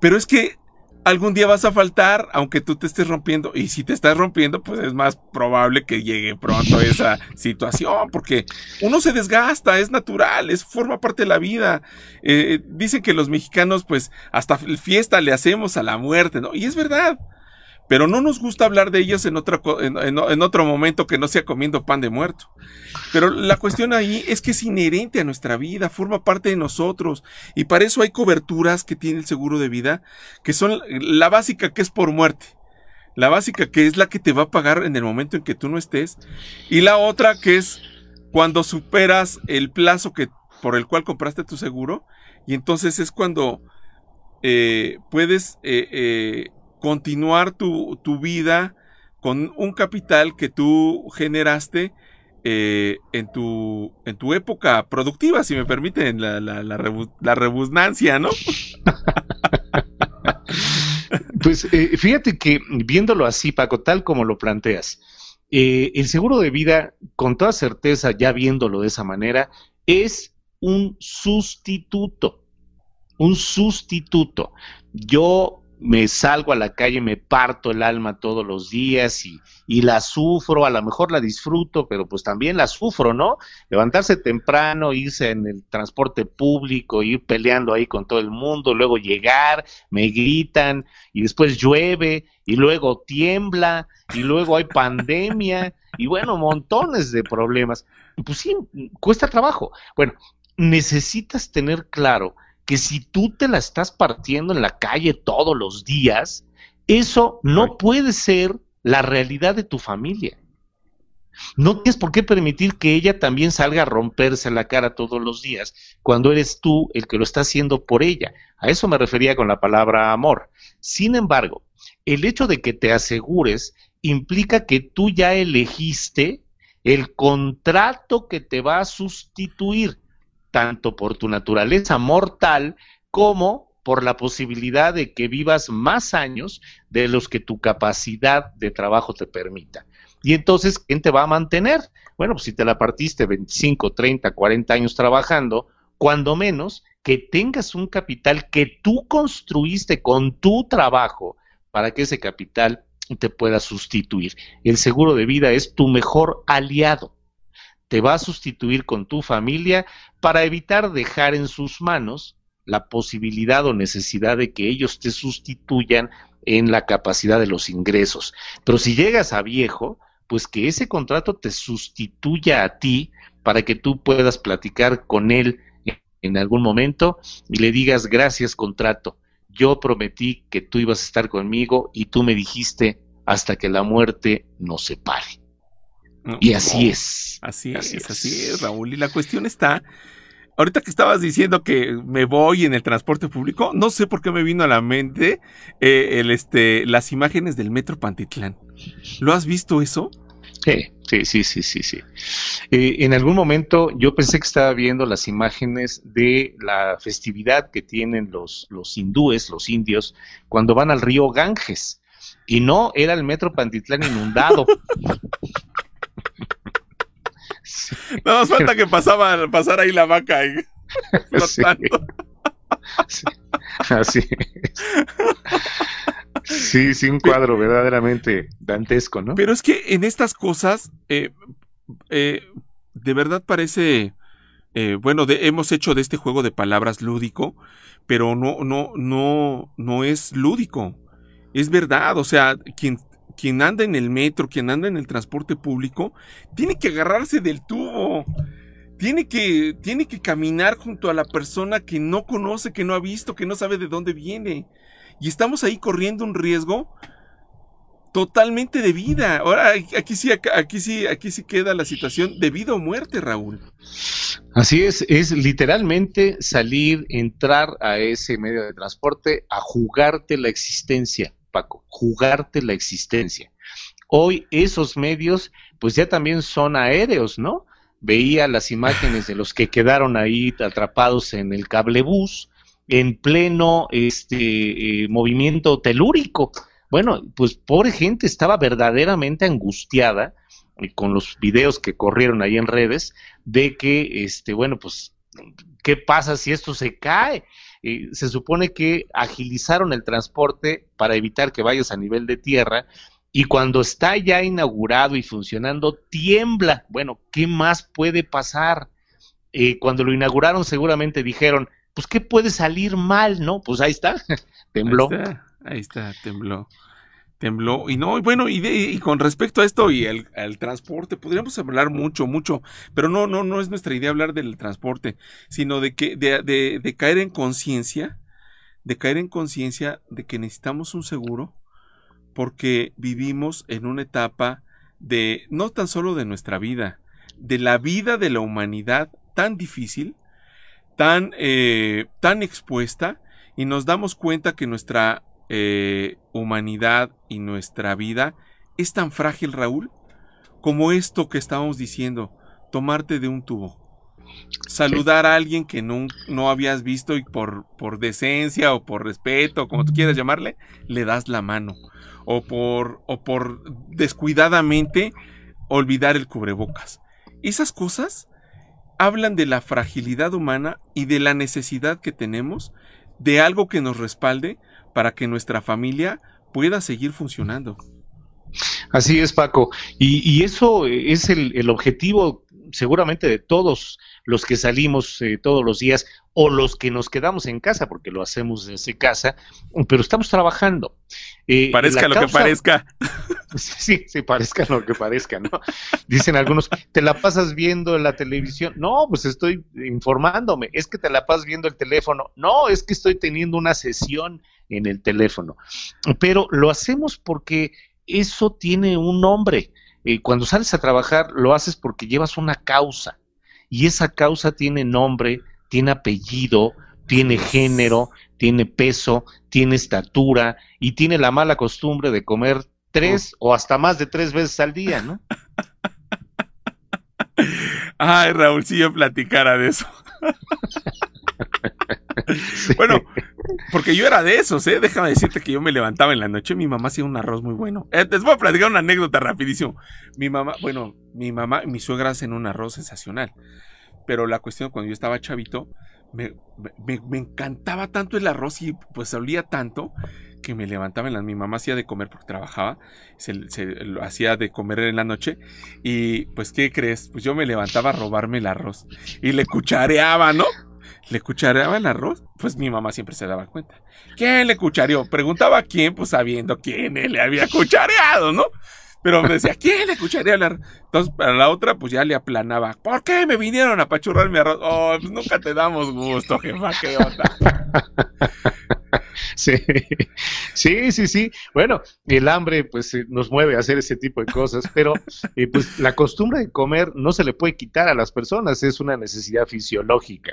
Pero es que algún día vas a faltar, aunque tú te estés rompiendo. Y si te estás rompiendo, pues es más probable que llegue pronto esa situación, porque uno se desgasta, es natural, es forma parte de la vida. Eh, dicen que los mexicanos, pues, hasta fiesta le hacemos a la muerte, ¿no? Y es verdad pero no nos gusta hablar de ellos en, otro, en, otro momento que no sea comiendo pan de muerto. Pero la cuestión ahí es que es inherente a nuestra vida, forma parte de nosotros, y para eso hay coberturas que tiene el seguro de vida, que son la básica que es por muerte, la básica que es la que te va a pagar en el momento en que tú no estés, y la otra que es cuando superas el plazo que, por el cual compraste tu seguro, y entonces es cuando eh, puedes... Eh, eh, continuar tu, vida con un capital que tú generaste eh, en, tu, en tu época productiva, si me permiten la, la, rebusnancia, ¿no? pues eh, fíjate que viéndolo así, Paco, tal como lo planteas, eh, el seguro de vida, con toda certeza, ya viéndolo de esa manera, es un sustituto. Un sustituto. Yo me salgo a la calle, me parto el alma todos los días y, y, la sufro, a lo mejor la disfruto, pero pues también la sufro, ¿no? Levantarse temprano, irse en el transporte público, ir peleando ahí con todo el mundo, luego llegar, me gritan y después llueve y luego tiembla y luego hay pandemia y bueno, montones de problemas. Pues sí, cuesta trabajo. Bueno, necesitas tener claro que si tú te la estás partiendo en la calle todos los días, eso no puede ser la realidad de tu familia. No tienes por qué permitir que ella también salga a romperse la cara todos los días cuando eres tú el que lo está haciendo por ella. A eso me refería con la palabra amor. Sin embargo, el hecho de que te asegures implica que tú ya elegiste el contrato que te va a sustituir tanto por tu naturaleza mortal como por la posibilidad de que vivas más años de los que tu capacidad de trabajo te permita. Y entonces, ¿quién te va a mantener? Bueno, pues si te la partiste 25, 30, 40 años trabajando, cuando menos que tengas un capital que tú construiste con tu trabajo para que ese capital te pueda sustituir. El seguro de vida es tu mejor aliado te va a sustituir con tu familia para evitar dejar en sus manos la posibilidad o necesidad de que ellos te sustituyan en la capacidad de los ingresos. Pero si llegas a viejo, pues que ese contrato te sustituya a ti para que tú puedas platicar con él en algún momento y le digas gracias contrato. Yo prometí que tú ibas a estar conmigo y tú me dijiste hasta que la muerte nos separe y así es. Así, es, así es, Raúl. Y la cuestión está, ahorita que estabas diciendo que me voy en el transporte público, no sé por qué me vino a la mente eh, el, este, las imágenes del Metro Pantitlán. ¿Lo has visto eso? Sí, sí, sí, sí, sí. Eh, en algún momento yo pensé que estaba viendo las imágenes de la festividad que tienen los, los hindúes, los indios, cuando van al río Ganges. Y no, era el metro Pantitlán inundado. No nos falta que pasaba, pasara ahí la vaca. Sí. Así Sí, sí, un cuadro verdaderamente dantesco, ¿no? Pero es que en estas cosas, eh, eh, de verdad parece, eh, bueno, hemos hecho de este juego de palabras lúdico, pero no, no, no, no es lúdico. Es verdad, o sea, quien, quien anda en el metro, quien anda en el transporte público, tiene que agarrarse del tubo. Tiene que, tiene que caminar junto a la persona que no conoce, que no ha visto, que no sabe de dónde viene. Y estamos ahí corriendo un riesgo totalmente de vida. Ahora aquí sí, aquí sí, aquí sí queda la situación de vida o muerte, Raúl. Así es, es literalmente salir, entrar a ese medio de transporte a jugarte la existencia, Paco, jugarte la existencia. Hoy esos medios pues ya también son aéreos, ¿no? Veía las imágenes de los que quedaron ahí atrapados en el cablebús, en pleno este, eh, movimiento telúrico. Bueno, pues pobre gente estaba verdaderamente angustiada con los videos que corrieron ahí en redes de que, este, bueno, pues, ¿qué pasa si esto se cae? Eh, se supone que agilizaron el transporte para evitar que vayas a nivel de tierra y cuando está ya inaugurado y funcionando, tiembla. Bueno, ¿qué más puede pasar? cuando lo inauguraron seguramente dijeron, pues ¿qué puede salir mal, no? Pues ahí está, tembló. Ahí está, tembló. Tembló. Y no, bueno, y, y con respecto a esto y el, transporte, podríamos hablar mucho, mucho, pero no, no, no es nuestra idea hablar del transporte, sino de que, de, de, de caer en conciencia, de caer en conciencia de que necesitamos un seguro, porque vivimos en una etapa de, no tan solo de nuestra vida, de la vida de la humanidad tan difícil, tan, eh, tan expuesta y nos damos cuenta que nuestra eh, humanidad y nuestra vida es tan frágil, Raúl, como esto que estábamos diciendo, tomarte de un tubo. Saludar a alguien que no, no habías visto y por, por decencia o por respeto, como tú quieras llamarle, le das la mano. O por, o por descuidadamente olvidar el cubrebocas. Esas cosas hablan de la fragilidad humana y de la necesidad que tenemos de algo que nos respalde para que nuestra familia pueda seguir funcionando. Así es, Paco. Y, eso es el, objetivo seguramente de todos los que salimos eh, todos los días o los que nos quedamos en casa, porque lo hacemos desde casa, pero estamos trabajando. Eh, parezca lo que parezca. Sí, sí, parezca lo que parezca, ¿no? Dicen algunos, ¿te la pasas viendo en la televisión? No, pues estoy informándome. Es que te la pasas viendo el teléfono. No, es que estoy teniendo una sesión en el teléfono. Pero lo hacemos porque eso tiene un nombre. Eh, cuando sales a trabajar, lo haces porque llevas una causa. Y esa causa tiene nombre, tiene apellido, tiene género, tiene peso, tiene estatura y tiene la mala costumbre de comer tres o hasta más de tres veces al día, ¿no? Ay, Raúl, si yo platicara de eso. Bueno, porque yo era de esos, ¿eh? Déjame decirte que yo me levantaba en la noche, mi mamá hacía un arroz muy bueno. Eh, les voy a platicar una anécdota rapidísimo. Mi mamá, bueno, mi mamá y mi suegra hacen un arroz sensacional. Pero la cuestión, cuando yo estaba chavito, me, encantaba tanto el arroz y pues olía tanto que me levantaba en la... Mi mamá hacía de comer porque trabajaba, se, lo hacía de comer en la noche y pues ¿qué crees? Pues yo me levantaba a robarme el arroz y le cuchareaba, ¿no? ¿Le cuchareaba el arroz? Pues mi mamá siempre se daba cuenta. ¿Quién le cuchareó? Preguntaba a quién, pues sabiendo quién le había cuchareado, ¿no? Pero me decía, ¿quién le escucharía hablar? Entonces, para la otra, pues ya le aplanaba. ¿Por qué me vinieron a pachurrar mi arroz? Oh, pues nunca te damos gusto, jefa, qué onda. Sí, Sí, sí, sí. Bueno, el hambre pues eh, nos mueve a hacer ese tipo de cosas, pero eh, pues la costumbre de comer no se le puede quitar a las personas, es una necesidad fisiológica.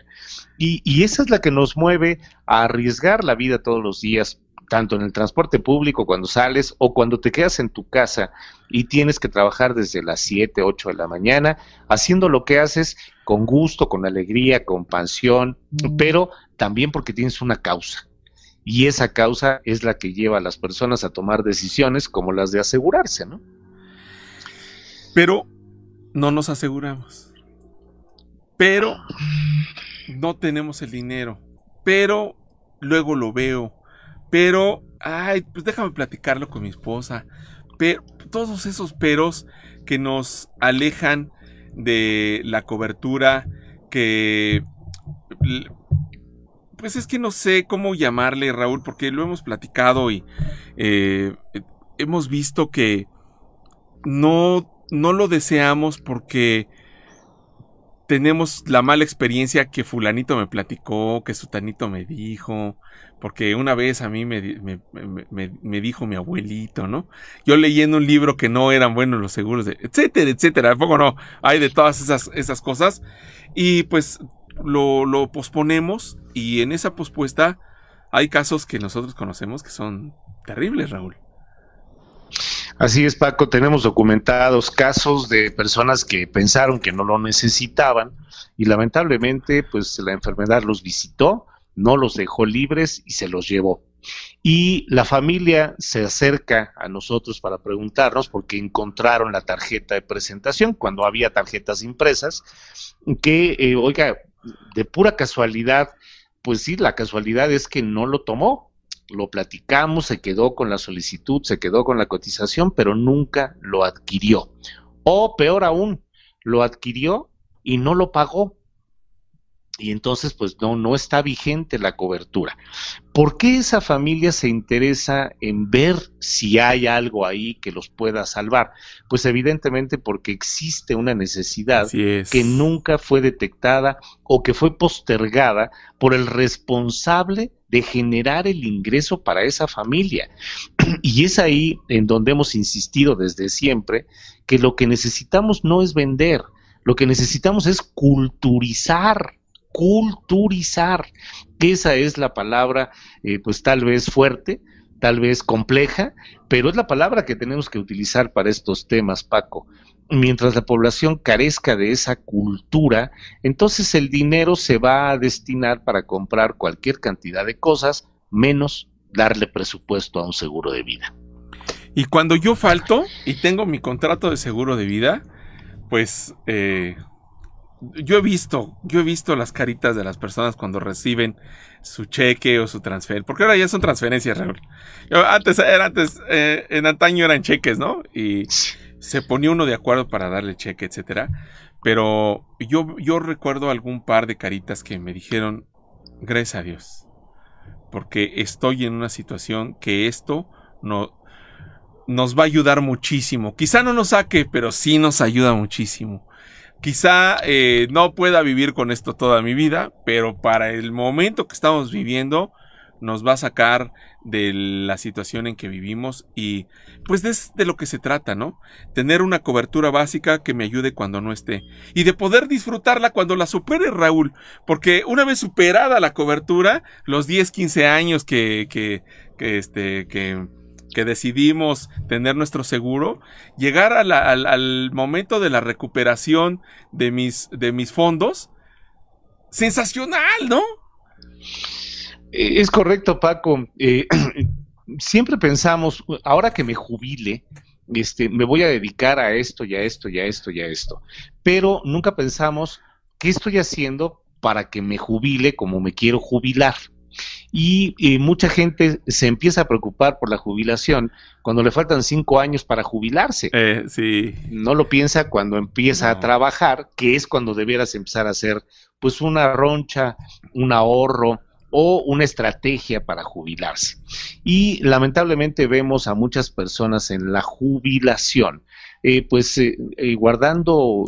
Y, y esa es la que nos mueve a arriesgar la vida todos los días tanto en el transporte público cuando sales o cuando te quedas en tu casa y tienes que trabajar desde las 7, 8 de la mañana, haciendo lo que haces con gusto, con alegría, con pasión, mm. pero también porque tienes una causa y esa causa es la que lleva a las personas a tomar decisiones como las de asegurarse, ¿no? Pero no nos aseguramos. Pero no tenemos el dinero. Pero luego lo veo. Pero, ay, pues déjame platicarlo con mi esposa. Pero todos esos peros que nos alejan de la cobertura, que pues es que no sé cómo llamarle, Raúl, porque lo hemos platicado y eh, hemos visto que no, no lo deseamos porque tenemos la mala experiencia que fulanito me platicó, que sutanito me dijo, porque una vez a mí me, me, dijo mi abuelito, ¿no? Yo leyendo un libro que no eran buenos los seguros, de, etcétera, etcétera, tampoco no, hay de todas esas, esas cosas, y pues lo, lo posponemos y en esa pospuesta hay casos que nosotros conocemos que son terribles, Raúl. Así es, Paco, tenemos documentados casos de personas que pensaron que no lo necesitaban y lamentablemente pues la enfermedad los visitó, no los dejó libres y se los llevó. Y la familia se acerca a nosotros para preguntarnos porque encontraron la tarjeta de presentación cuando había tarjetas impresas que, eh, oiga, de pura casualidad pues sí, la casualidad es que no lo tomó. Lo platicamos, se quedó con la solicitud, se quedó con la cotización, pero nunca lo adquirió. O peor aún, lo adquirió y no lo pagó y entonces pues no, no está vigente la cobertura. ¿Por qué esa familia se interesa en ver si hay algo ahí que los pueda salvar? Pues evidentemente porque existe una necesidad que nunca fue detectada o que fue postergada por el responsable de generar el ingreso para esa familia. Y es ahí en donde hemos insistido desde siempre que lo que necesitamos no es vender, lo que necesitamos es culturizar culturizar. Esa es la palabra, eh, pues tal vez fuerte, tal vez compleja, pero es la palabra que tenemos que utilizar para estos temas, Paco. Mientras la población carezca de esa cultura, entonces el dinero se va a destinar para comprar cualquier cantidad de cosas, menos darle presupuesto a un seguro de vida. Y cuando yo falto y tengo mi contrato de seguro de vida, pues eh, yo he visto, yo he visto las caritas de las personas cuando reciben su cheque o su transfer, porque ahora ya son transferencias, Raúl. antes era antes, eh, en antaño eran cheques, ¿no? Y se ponía uno de acuerdo para darle cheque, etcétera. Pero yo, yo recuerdo algún par de caritas que me dijeron, gracias a Dios, porque estoy en una situación que esto no, nos va a ayudar muchísimo. Quizá no nos saque, pero sí nos ayuda muchísimo. Quizá eh, no pueda vivir con esto toda mi vida, pero para el momento que estamos viviendo nos va a sacar de la situación en que vivimos y pues es de lo que se trata, ¿no? Tener una cobertura básica que me ayude cuando no esté y de poder disfrutarla cuando la supere Raúl, porque una vez superada la cobertura, los 10, 15 años que, que, que este, que que decidimos tener nuestro seguro, llegar al, momento de la recuperación de mis, de mis fondos, sensacional, ¿no? Eh, es correcto, Paco. Eh, siempre pensamos, ahora que me jubile, este, me voy a dedicar a esto y a esto y a esto y a esto. Pero nunca pensamos, ¿qué estoy haciendo para que me jubile como me quiero jubilar? y, mucha gente se empieza a preocupar por la jubilación cuando le faltan cinco años para jubilarse. Eh, sí. No lo piensa cuando empieza a trabajar, que es cuando debieras empezar a hacer pues una roncha, un ahorro o una estrategia para jubilarse. Y lamentablemente vemos a muchas personas en la jubilación eh, pues eh, guardando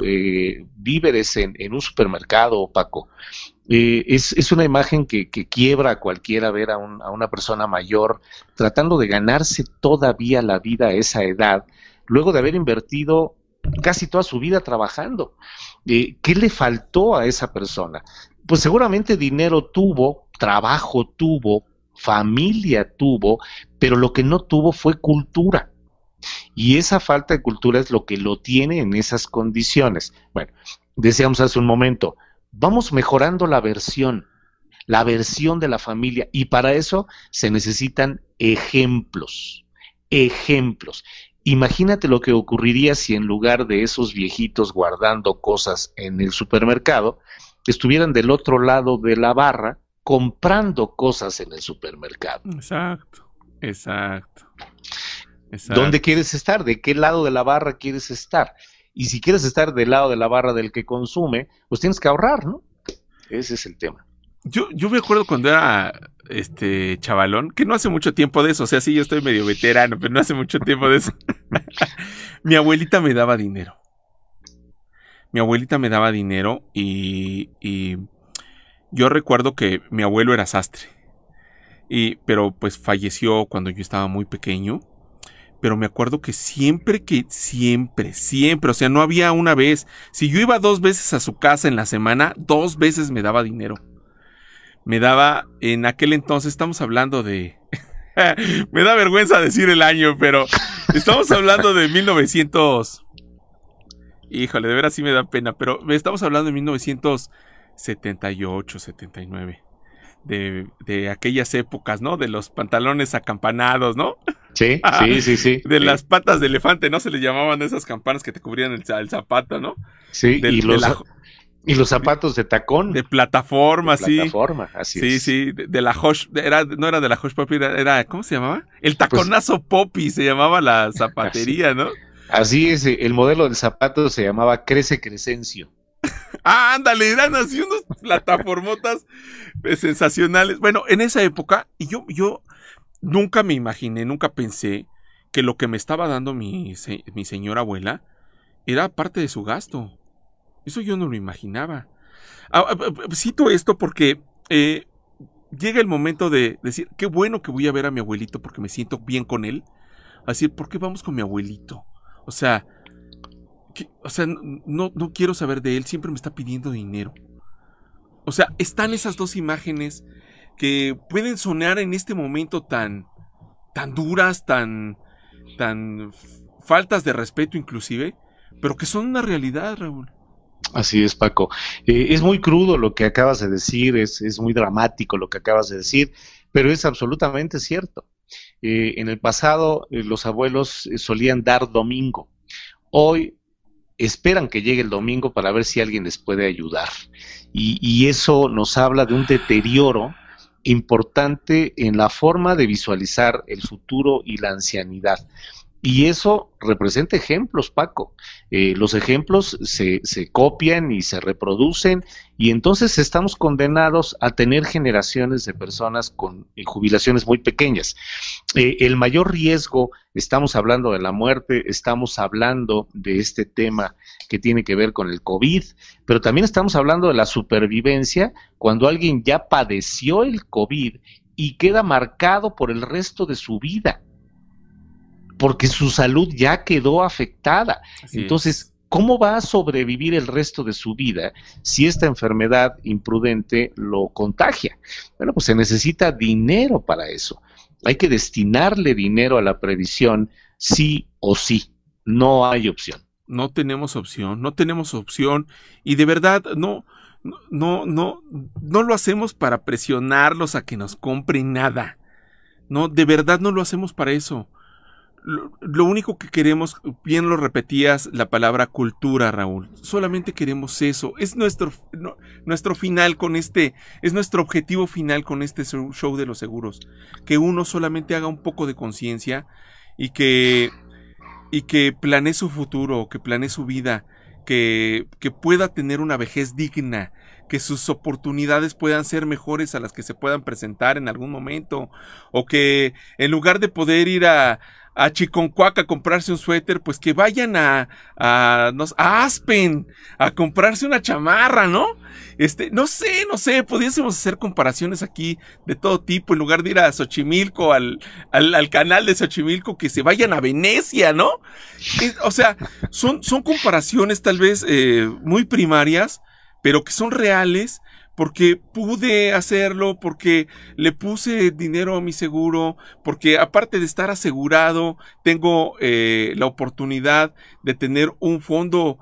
víveres en, un supermercado, Paco, Eh, es, una imagen que, quiebra a cualquiera ver a, una persona mayor tratando de ganarse todavía la vida a esa edad, luego de haber invertido casi toda su vida trabajando. Eh, ¿Qué le faltó a esa persona? Pues seguramente dinero tuvo, trabajo tuvo, familia tuvo, pero lo que no tuvo fue cultura. Y esa falta de cultura es lo que lo tiene en esas condiciones. Bueno, decíamos hace un momento, vamos mejorando la versión, la versión de la familia, y para eso se necesitan ejemplos, ejemplos. Imagínate lo que ocurriría si en lugar de esos viejitos guardando cosas en el supermercado, estuvieran del otro lado de la barra comprando cosas en el supermercado. Exacto, exacto. ¿Dónde quieres estar? ¿De qué lado de la barra quieres estar? Y si quieres estar del lado de la barra del que consume, pues tienes que ahorrar, ¿no? Ese es el tema. Yo, yo me acuerdo cuando era este chavalón, que no hace mucho tiempo de eso, o sea, sí, yo estoy medio veterano, pero no hace mucho tiempo de eso. Mi abuelita me daba dinero. Mi abuelita me daba dinero y, y yo recuerdo que mi abuelo era sastre. Y, pero pues falleció cuando yo estaba muy pequeño pero me acuerdo que siempre que, siempre, siempre, o sea, no había una vez, si yo iba dos veces a su casa en la semana, dos veces me daba dinero. Me daba, en aquel entonces, estamos hablando de, me da vergüenza decir el año, pero estamos hablando de 1900, híjole, de veras sí me da pena, pero estamos hablando de 1978, 79. De, de aquellas épocas, ¿no? De los pantalones acampanados, ¿no? Sí, sí, sí, sí. De las patas de elefante, ¿no? Se le llamaban esas campanas que te cubrían el, zapato, ¿no? Sí, y, los, y los zapatos de tacón. De plataforma, sí. Plataforma, así sí, es. Sí, sí, de, la Hosh, era, no era de la Hosh Poppy, era, ¿cómo se llamaba? El pues taconazo Poppy se llamaba la zapatería, ¿no? Así es, el modelo del zapato se llamaba Crece Crescencio. ah, ándale, eran así unos plataformotas sensacionales. Bueno, en esa época, y yo, yo, nunca me imaginé, nunca pensé que lo que me estaba dando mi, mi señora abuela era parte de su gasto. Eso yo no lo imaginaba. Ah, ah, ah, cito esto porque eh, llega el momento de decir, qué bueno que voy a ver a mi abuelito porque me siento bien con él. Así, ¿por qué vamos con mi abuelito? O sea, o sea, no, no quiero saber de él, siempre me está pidiendo dinero. O sea, están esas dos imágenes que pueden sonar en este momento tan, tan duras, tan, tan faltas de respeto inclusive, pero que son una realidad, Raúl. Así es, Paco. Eh, es muy crudo lo que acabas de decir, es, es, muy dramático lo que acabas de decir, pero es absolutamente cierto. Eh, en el pasado eh, los abuelos solían dar domingo. Hoy esperan que llegue el domingo para ver si alguien les puede ayudar. Y, eso nos habla de un deterioro importante en la forma de visualizar el futuro y la ancianidad. Y eso representa ejemplos, Paco. Eh, los ejemplos se, se, copian y se reproducen y entonces estamos condenados a tener generaciones de personas con eh, jubilaciones muy pequeñas. Eh, el mayor riesgo, estamos hablando de la muerte, estamos hablando de este tema que tiene que ver con el COVID, pero también estamos hablando de la supervivencia cuando alguien ya padeció el COVID y queda marcado por el resto de su vida porque su salud ya quedó afectada. Entonces, ¿cómo va a sobrevivir el resto de su vida si esta enfermedad imprudente lo contagia? Bueno, pues se necesita dinero para eso. Hay que destinarle dinero a la previsión sí o sí. No hay opción. No tenemos opción, no tenemos opción y de verdad no no no no lo hacemos para presionarlos a que nos compren nada. No, de verdad no lo hacemos para eso lo, único que queremos, bien lo repetías, la palabra cultura, Raúl. Solamente queremos eso. Es nuestro, nuestro final con este, es nuestro objetivo final con este show de los seguros. Que uno solamente haga un poco de conciencia y que, y que planee su futuro, que planee su vida, que, que pueda tener una vejez digna, que sus oportunidades puedan ser mejores a las que se puedan presentar en algún momento, o que en lugar de poder ir a, a Chiconcuac a comprarse un suéter, pues que vayan a, a, a Aspen a comprarse una chamarra, ¿no? Este, no sé, no sé, pudiésemos hacer comparaciones aquí de todo tipo, en lugar de ir a Xochimilco, al, al, canal de Xochimilco, que se vayan a Venecia, ¿no? o sea, son, son comparaciones tal vez eh, muy primarias, pero que son reales porque pude hacerlo, porque le puse dinero a mi seguro, porque aparte de estar asegurado, tengo eh, la oportunidad de tener un fondo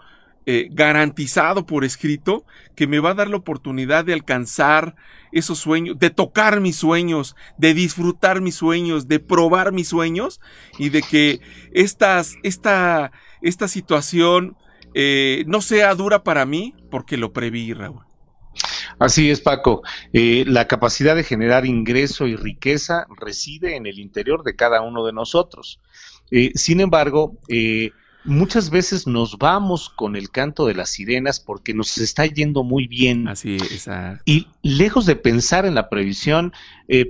eh, garantizado por escrito que me va a dar la oportunidad de alcanzar esos sueños, de tocar mis sueños, de disfrutar mis sueños, de probar mis sueños y de que estas, esta, esta situación eh, no sea dura para mí porque lo preví, Raúl. Así es, Paco. Eh, la capacidad de generar ingreso y riqueza reside en el interior de cada uno de nosotros. Eh, sin embargo, eh, muchas veces nos vamos con el canto de las sirenas porque nos está yendo muy bien. Así es. Y lejos de pensar en la previsión,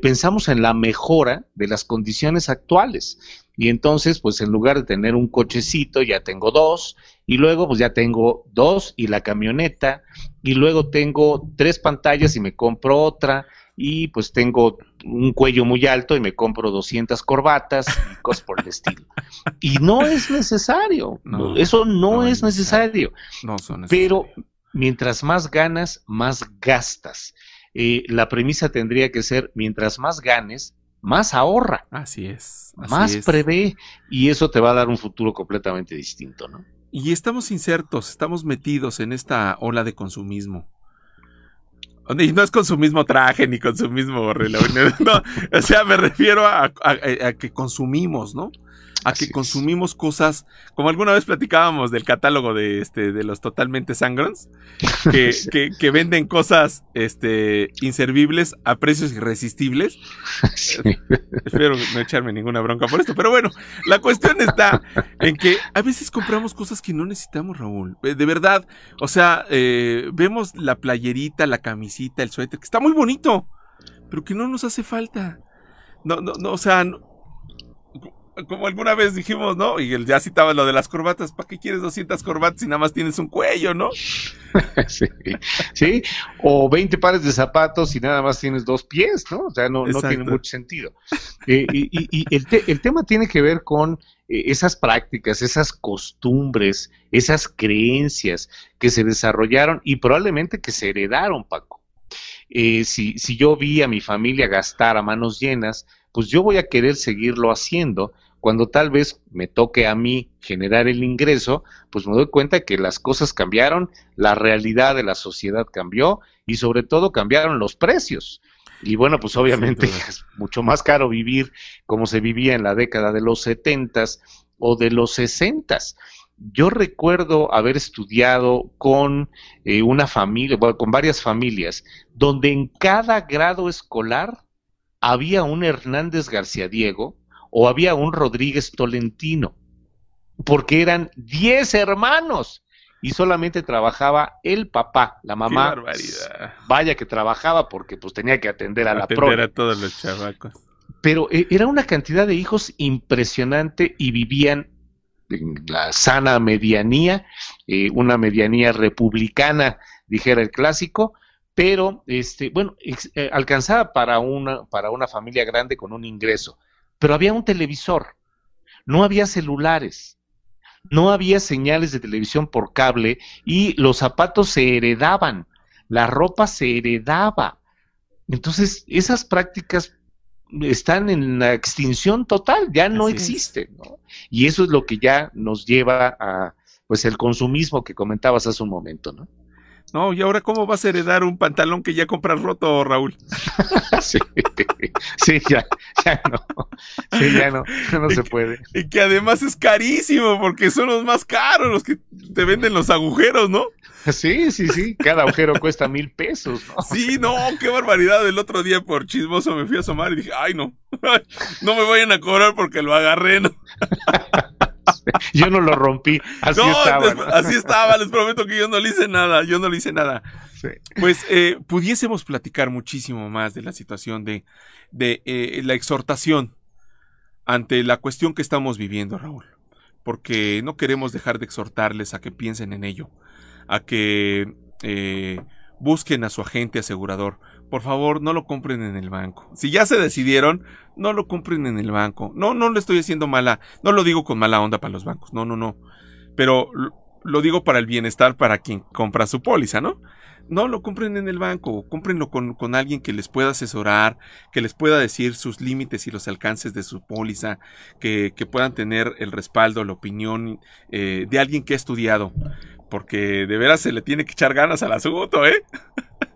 pensamos en la mejora de las condiciones actuales. Y entonces, pues en lugar de tener un cochecito, ya tengo dos, y luego pues ya tengo dos y la camioneta, y luego tengo tres pantallas y me compro otra, y pues tengo un cuello muy alto y me compro 200 corbatas y cosas por el estilo. Y no es necesario, eso no, es necesario. No son Pero mientras más ganas, más gastas. Eh, la premisa tendría que ser, mientras más ganes, más ahorra. Así es. más prevé y eso te va a dar un futuro completamente distinto, ¿no? Y estamos insertos, estamos metidos en esta ola de consumismo. Y no es con su mismo traje ni con su mismo reloj. No, o sea, me refiero a, que consumimos, ¿no? A que consumimos cosas, como alguna vez platicábamos del catálogo de este, de los totalmente sangrons, que, que, venden cosas este, inservibles a precios irresistibles. Espero no echarme ninguna bronca por esto, pero bueno, la cuestión está en que a veces compramos cosas que no necesitamos, Raúl. Eh, de verdad, o sea, eh, vemos la playerita, la camisita, el suéter, que está muy bonito, pero que no nos hace falta. No, no, no, o sea, como alguna vez dijimos, ¿no? Y ya citaba lo de las corbatas, ¿para qué quieres 200 corbatas si nada más tienes un cuello, ¿no? sí, sí, o 20 pares de zapatos y nada más tienes dos pies, ¿no? O sea, no, no tiene mucho sentido. Eh, y, el, el, tema tiene que ver con eh, esas prácticas, esas costumbres, esas creencias que se desarrollaron y probablemente que se heredaron, Paco. Eh, si, si yo vi a mi familia gastar a manos llenas, pues yo voy a querer seguirlo haciendo cuando tal vez me toque a mí generar el ingreso, pues me doy cuenta que las cosas cambiaron, la realidad de la sociedad cambió y sobre todo cambiaron los precios. Y bueno, pues obviamente es mucho más caro vivir como se vivía en la década de los setentas o de los sesentas. Yo recuerdo haber estudiado con eh, una familia, bueno, con varias familias, donde en cada grado escolar había un Hernández García Diego, o había un Rodríguez Tolentino, porque eran 10 hermanos y solamente trabajaba el papá, la mamá. Vaya que trabajaba porque pues tenía que atender a la Atender a todos los chavacos. Pero eh, era una cantidad de hijos impresionante y vivían en la sana medianía, eh, una medianía republicana, dijera el clásico, pero este, bueno, eh, alcanzaba para una, para una familia grande con un ingreso pero había un televisor, no había celulares, no había señales de televisión por cable y los zapatos se heredaban, la ropa se heredaba. Entonces, esas prácticas están en la extinción total, ya no existen, ¿no? Y eso es lo que ya nos lleva a pues el consumismo que comentabas hace un momento, ¿no? No, ¿y ahora cómo vas a heredar un pantalón que ya compras roto, Raúl? sí, sí, ya, ya no. Sí, ya no, no se puede. Y que además es carísimo porque son los más caros los que te venden los agujeros, ¿no? Sí, sí, sí, cada agujero cuesta mil pesos, ¿no? Sí, no, qué barbaridad. El otro día por chismoso me fui a asomar y dije, ay, no, no me vayan a cobrar porque lo agarré, ¿no? yo no lo rompí, así estaba. Así estaba, les prometo que yo no le hice nada, yo no le hice nada. Pues eh, pudiésemos platicar muchísimo más de la situación de, de eh, la exhortación ante la cuestión que estamos viviendo, Raúl. Porque no queremos dejar de exhortarles a que piensen en ello, a que eh, busquen a su agente asegurador. Por favor, no lo compren en el banco. Si ya se decidieron, no lo compren en el banco. No, no le estoy haciendo mala, no lo digo con mala onda para los bancos. No, no, no. Pero lo digo para el bienestar para quien compra su póliza, ¿no? No lo compren en el banco, cómprenlo con, alguien que les pueda asesorar, que les pueda decir sus límites y los alcances de su póliza, que, puedan tener el respaldo, la opinión eh, de alguien que ha estudiado, porque de veras se le tiene que echar ganas al asunto, ¿eh?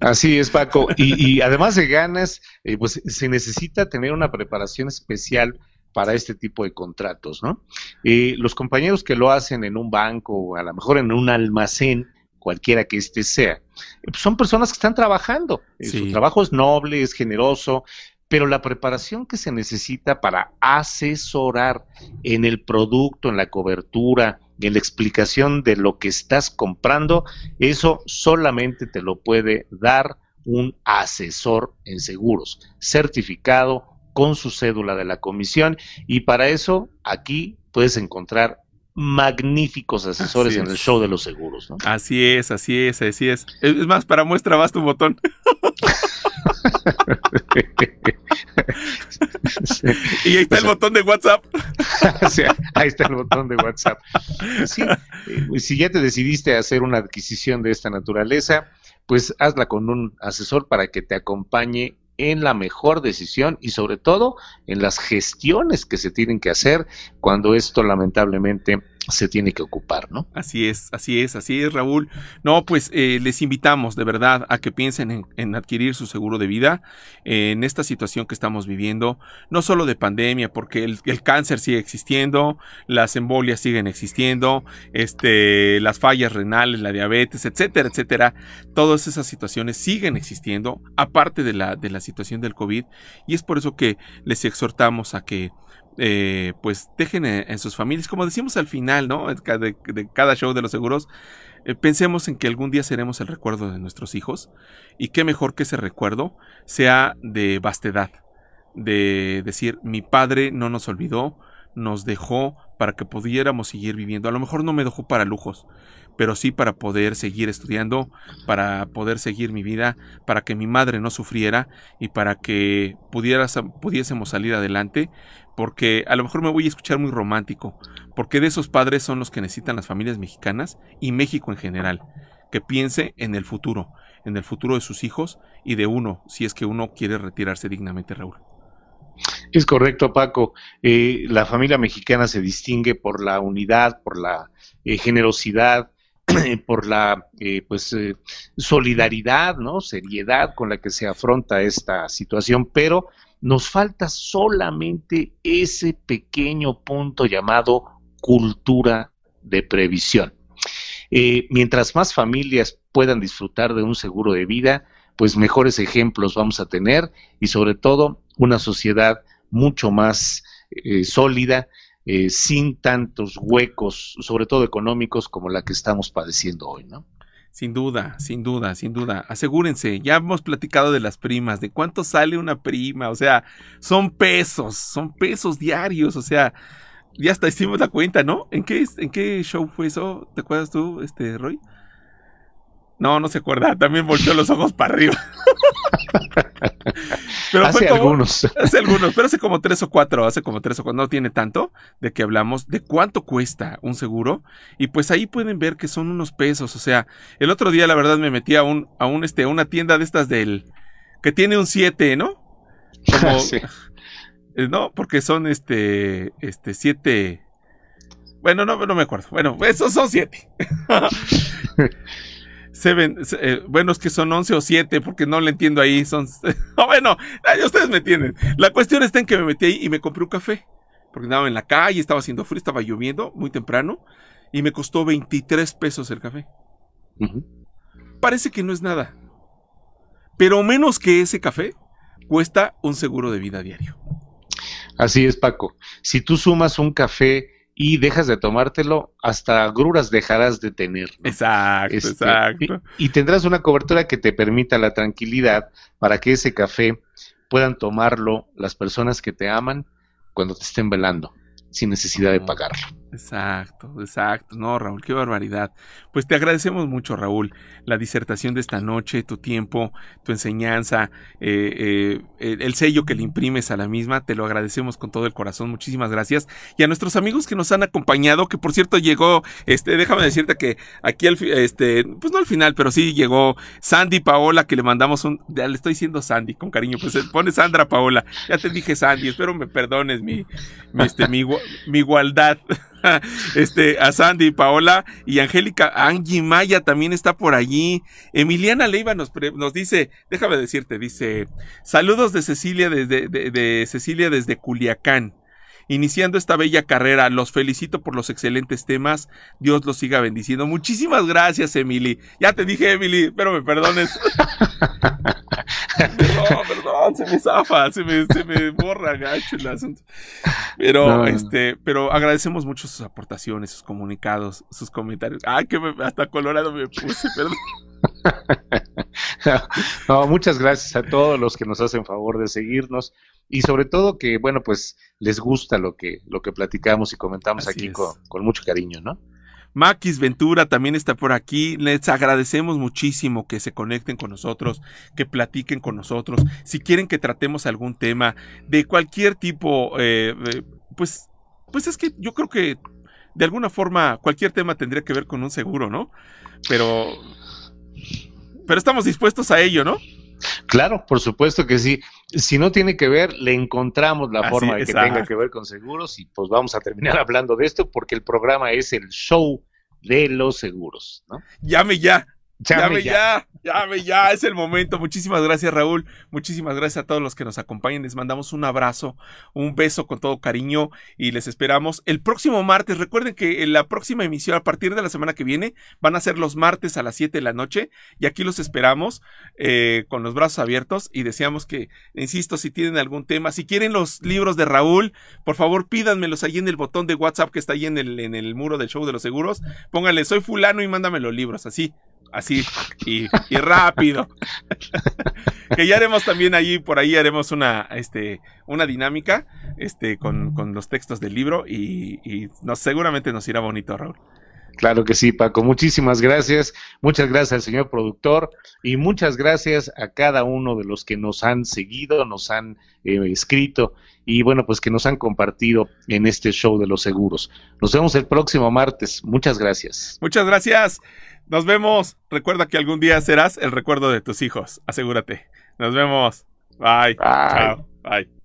Así es, Paco. Y, además de ganas, eh, pues se necesita tener una preparación especial para este tipo de contratos, ¿no? Eh, los compañeros que lo hacen en un banco o a lo mejor en un almacén, cualquiera que éste sea, eh, pues son personas que están trabajando. Eh, su trabajo es noble, es generoso, pero la preparación que se necesita para asesorar en el producto, en la cobertura, en la explicación de lo que estás comprando, eso solamente te lo puede dar un asesor en seguros, certificado, con su cédula de la comisión. Y para eso aquí puedes encontrar magníficos asesores en el show de los seguros. ¿no? Así es, así es, así es. Es más, para muestra vas tu botón. y ahí está el botón de WhatsApp. ahí está el botón de WhatsApp. Eh, si ya te decidiste a hacer una adquisición de esta naturaleza, pues hazla con un asesor para que te acompañe en la mejor decisión y sobre todo en las gestiones que se tienen que hacer cuando esto lamentablemente se tiene que ocupar, ¿no? Así es, así es, así es, Raúl. No, pues eh, les invitamos de verdad a que piensen en, adquirir su seguro de vida en esta situación que estamos viviendo, no solo de pandemia, porque el, cáncer sigue existiendo, las embolias siguen existiendo, este, las fallas renales, la diabetes, etcétera, etcétera. Todas esas situaciones siguen existiendo, aparte de la, de la situación del COVID, y es por eso que les exhortamos a que eh, pues dejen en, sus familias, como decimos al final, ¿no? De, cada show de los seguros, eh, pensemos en que algún día seremos el recuerdo de nuestros hijos y qué mejor que ese recuerdo sea de vastedad, de decir, mi padre no nos olvidó, nos dejó para que pudiéramos seguir viviendo. A lo mejor no me dejó para lujos, pero sí para poder seguir estudiando, para poder seguir mi vida, para que mi madre no sufriera y para que pudiésemos salir adelante, porque a lo mejor me voy a escuchar muy romántico, porque de esos padres son los que necesitan las familias mexicanas y México en general, que piense en el futuro, en el futuro de sus hijos y de uno, si es que uno quiere retirarse dignamente, Raúl. Es correcto, Paco. Eh, la familia mexicana se distingue por la unidad, por la eh, generosidad, por la eh, pues eh, solidaridad, ¿no? seriedad con la que se afronta esta situación, pero nos falta solamente ese pequeño punto llamado cultura de previsión. Eh, mientras más familias puedan disfrutar de un seguro de vida, pues mejores ejemplos vamos a tener y sobre todo una sociedad mucho más sólida eh, sin tantos huecos, sobre todo económicos, como la que estamos padeciendo hoy, ¿no? Sin duda, sin duda, sin duda. Asegúrense, ya hemos platicado de las primas, de cuánto sale una prima, o sea, son pesos, son pesos diarios, o sea, ya hasta hicimos la cuenta, ¿no? ¿En qué, en qué show fue eso? ¿Te acuerdas tú, este, Roy? No, no se acuerda, también volteó los ojos para arriba. pero hace algunos. Hace algunos, pero hace como tres o cuatro, hace como tres o cuatro, no tiene tanto de que hablamos de cuánto cuesta un seguro. Y pues ahí pueden ver que son unos pesos. O sea, el otro día la verdad me metí a un, a un este, una tienda de estas del, que tiene un 7, ¿no? Como, eh, No, porque son este, este, siete. Bueno, no, no me acuerdo. Bueno, esos son siete. Seven, eh, bueno, es que son 11 o 7, porque no le entiendo ahí, son... bueno, ustedes me entienden. La cuestión está en que me metí ahí y me compré un café, porque andaba en la calle, estaba haciendo frío, estaba lloviendo muy temprano, y me costó 23 pesos el café. Parece que no es nada, pero menos que ese café cuesta un seguro de vida diario. Así es, Paco. Si tú sumas un café y dejas de tomártelo, hasta gruras dejarás de tener. Exacto, este, exacto. Y, y, tendrás una cobertura que te permita la tranquilidad para que ese café puedan tomarlo las personas que te aman cuando te estén velando, sin necesidad de pagarlo. Exacto, exacto. No, Raúl, qué barbaridad. Pues te agradecemos mucho, Raúl, la disertación de esta noche, tu tiempo, tu enseñanza, eh, eh, el sello que le imprimes a la misma. Te lo agradecemos con todo el corazón. Muchísimas gracias. Y a nuestros amigos que nos han acompañado, que por cierto llegó, este, déjame decirte que aquí al, este, pues no al final, pero sí llegó Sandy Paola, que le mandamos un, ya le estoy diciendo Sandy con cariño, pues pone Sandra Paola. Ya te dije Sandy, espero me perdones mi, mi, este, mi, mi igualdad. este, a Sandy, Paola y Angélica, Angie Maya también está por allí. Emiliana Leiva nos, nos dice, déjame decirte, dice, saludos de Cecilia desde, de Cecilia desde Culiacán iniciando esta bella carrera. Los felicito por los excelentes temas. Dios los siga bendiciendo. Muchísimas gracias, Emily. Ya te dije, Emily, pero me perdones. perdón, perdón, se me zafa, se me, se me borra gacho el asunto. Pero, este, pero agradecemos mucho sus aportaciones, sus comunicados, sus comentarios. Ay, que hasta colorado me puse, perdón. no, muchas gracias a todos los que nos hacen favor de seguirnos y sobre todo que, bueno, pues les gusta lo que, lo que platicamos y comentamos aquí con, con, mucho cariño, ¿no? Maquis Ventura también está por aquí. Les agradecemos muchísimo que se conecten con nosotros, que platiquen con nosotros. Si quieren que tratemos algún tema de cualquier tipo, eh, eh, pues, pues es que yo creo que de alguna forma cualquier tema tendría que ver con un seguro, ¿no? Pero, pero estamos dispuestos a ello, ¿no? Claro, por supuesto que sí. Si no tiene que ver, le encontramos la forma de que tenga que ver con seguros y pues vamos a terminar hablando de esto porque el programa es el show de los seguros, ¿no? Llame ya, Llame, ya. llame ya, es el momento. Muchísimas gracias, Raúl. Muchísimas gracias a todos los que nos acompañan. Les mandamos un abrazo, un beso con todo cariño y les esperamos el próximo martes. Recuerden que en la próxima emisión, a partir de la semana que viene, van a ser los martes a las 7 de la noche y aquí los esperamos eh, con los brazos abiertos y deseamos que, insisto, si tienen algún tema, si quieren los libros de Raúl, por favor pídanmelos ahí en el botón de WhatsApp que está ahí en el, en el muro del show de los seguros. Pónganle, soy fulano y mándame los libros, así así y, rápido. que ya haremos también allí, por ahí haremos una, este, una dinámica este, con, con los textos del libro y, y nos, seguramente nos irá bonito, Raúl. Claro que sí, Paco. Muchísimas gracias. Muchas gracias al señor productor y muchas gracias a cada uno de los que nos han seguido, nos han eh, escrito y bueno, pues que nos han compartido en este show de los seguros. Nos vemos el próximo martes. Muchas gracias. Muchas gracias. Nos vemos. Recuerda que algún día serás el recuerdo de tus hijos. Asegúrate. Nos vemos. Bye. Bye. Chao. Bye.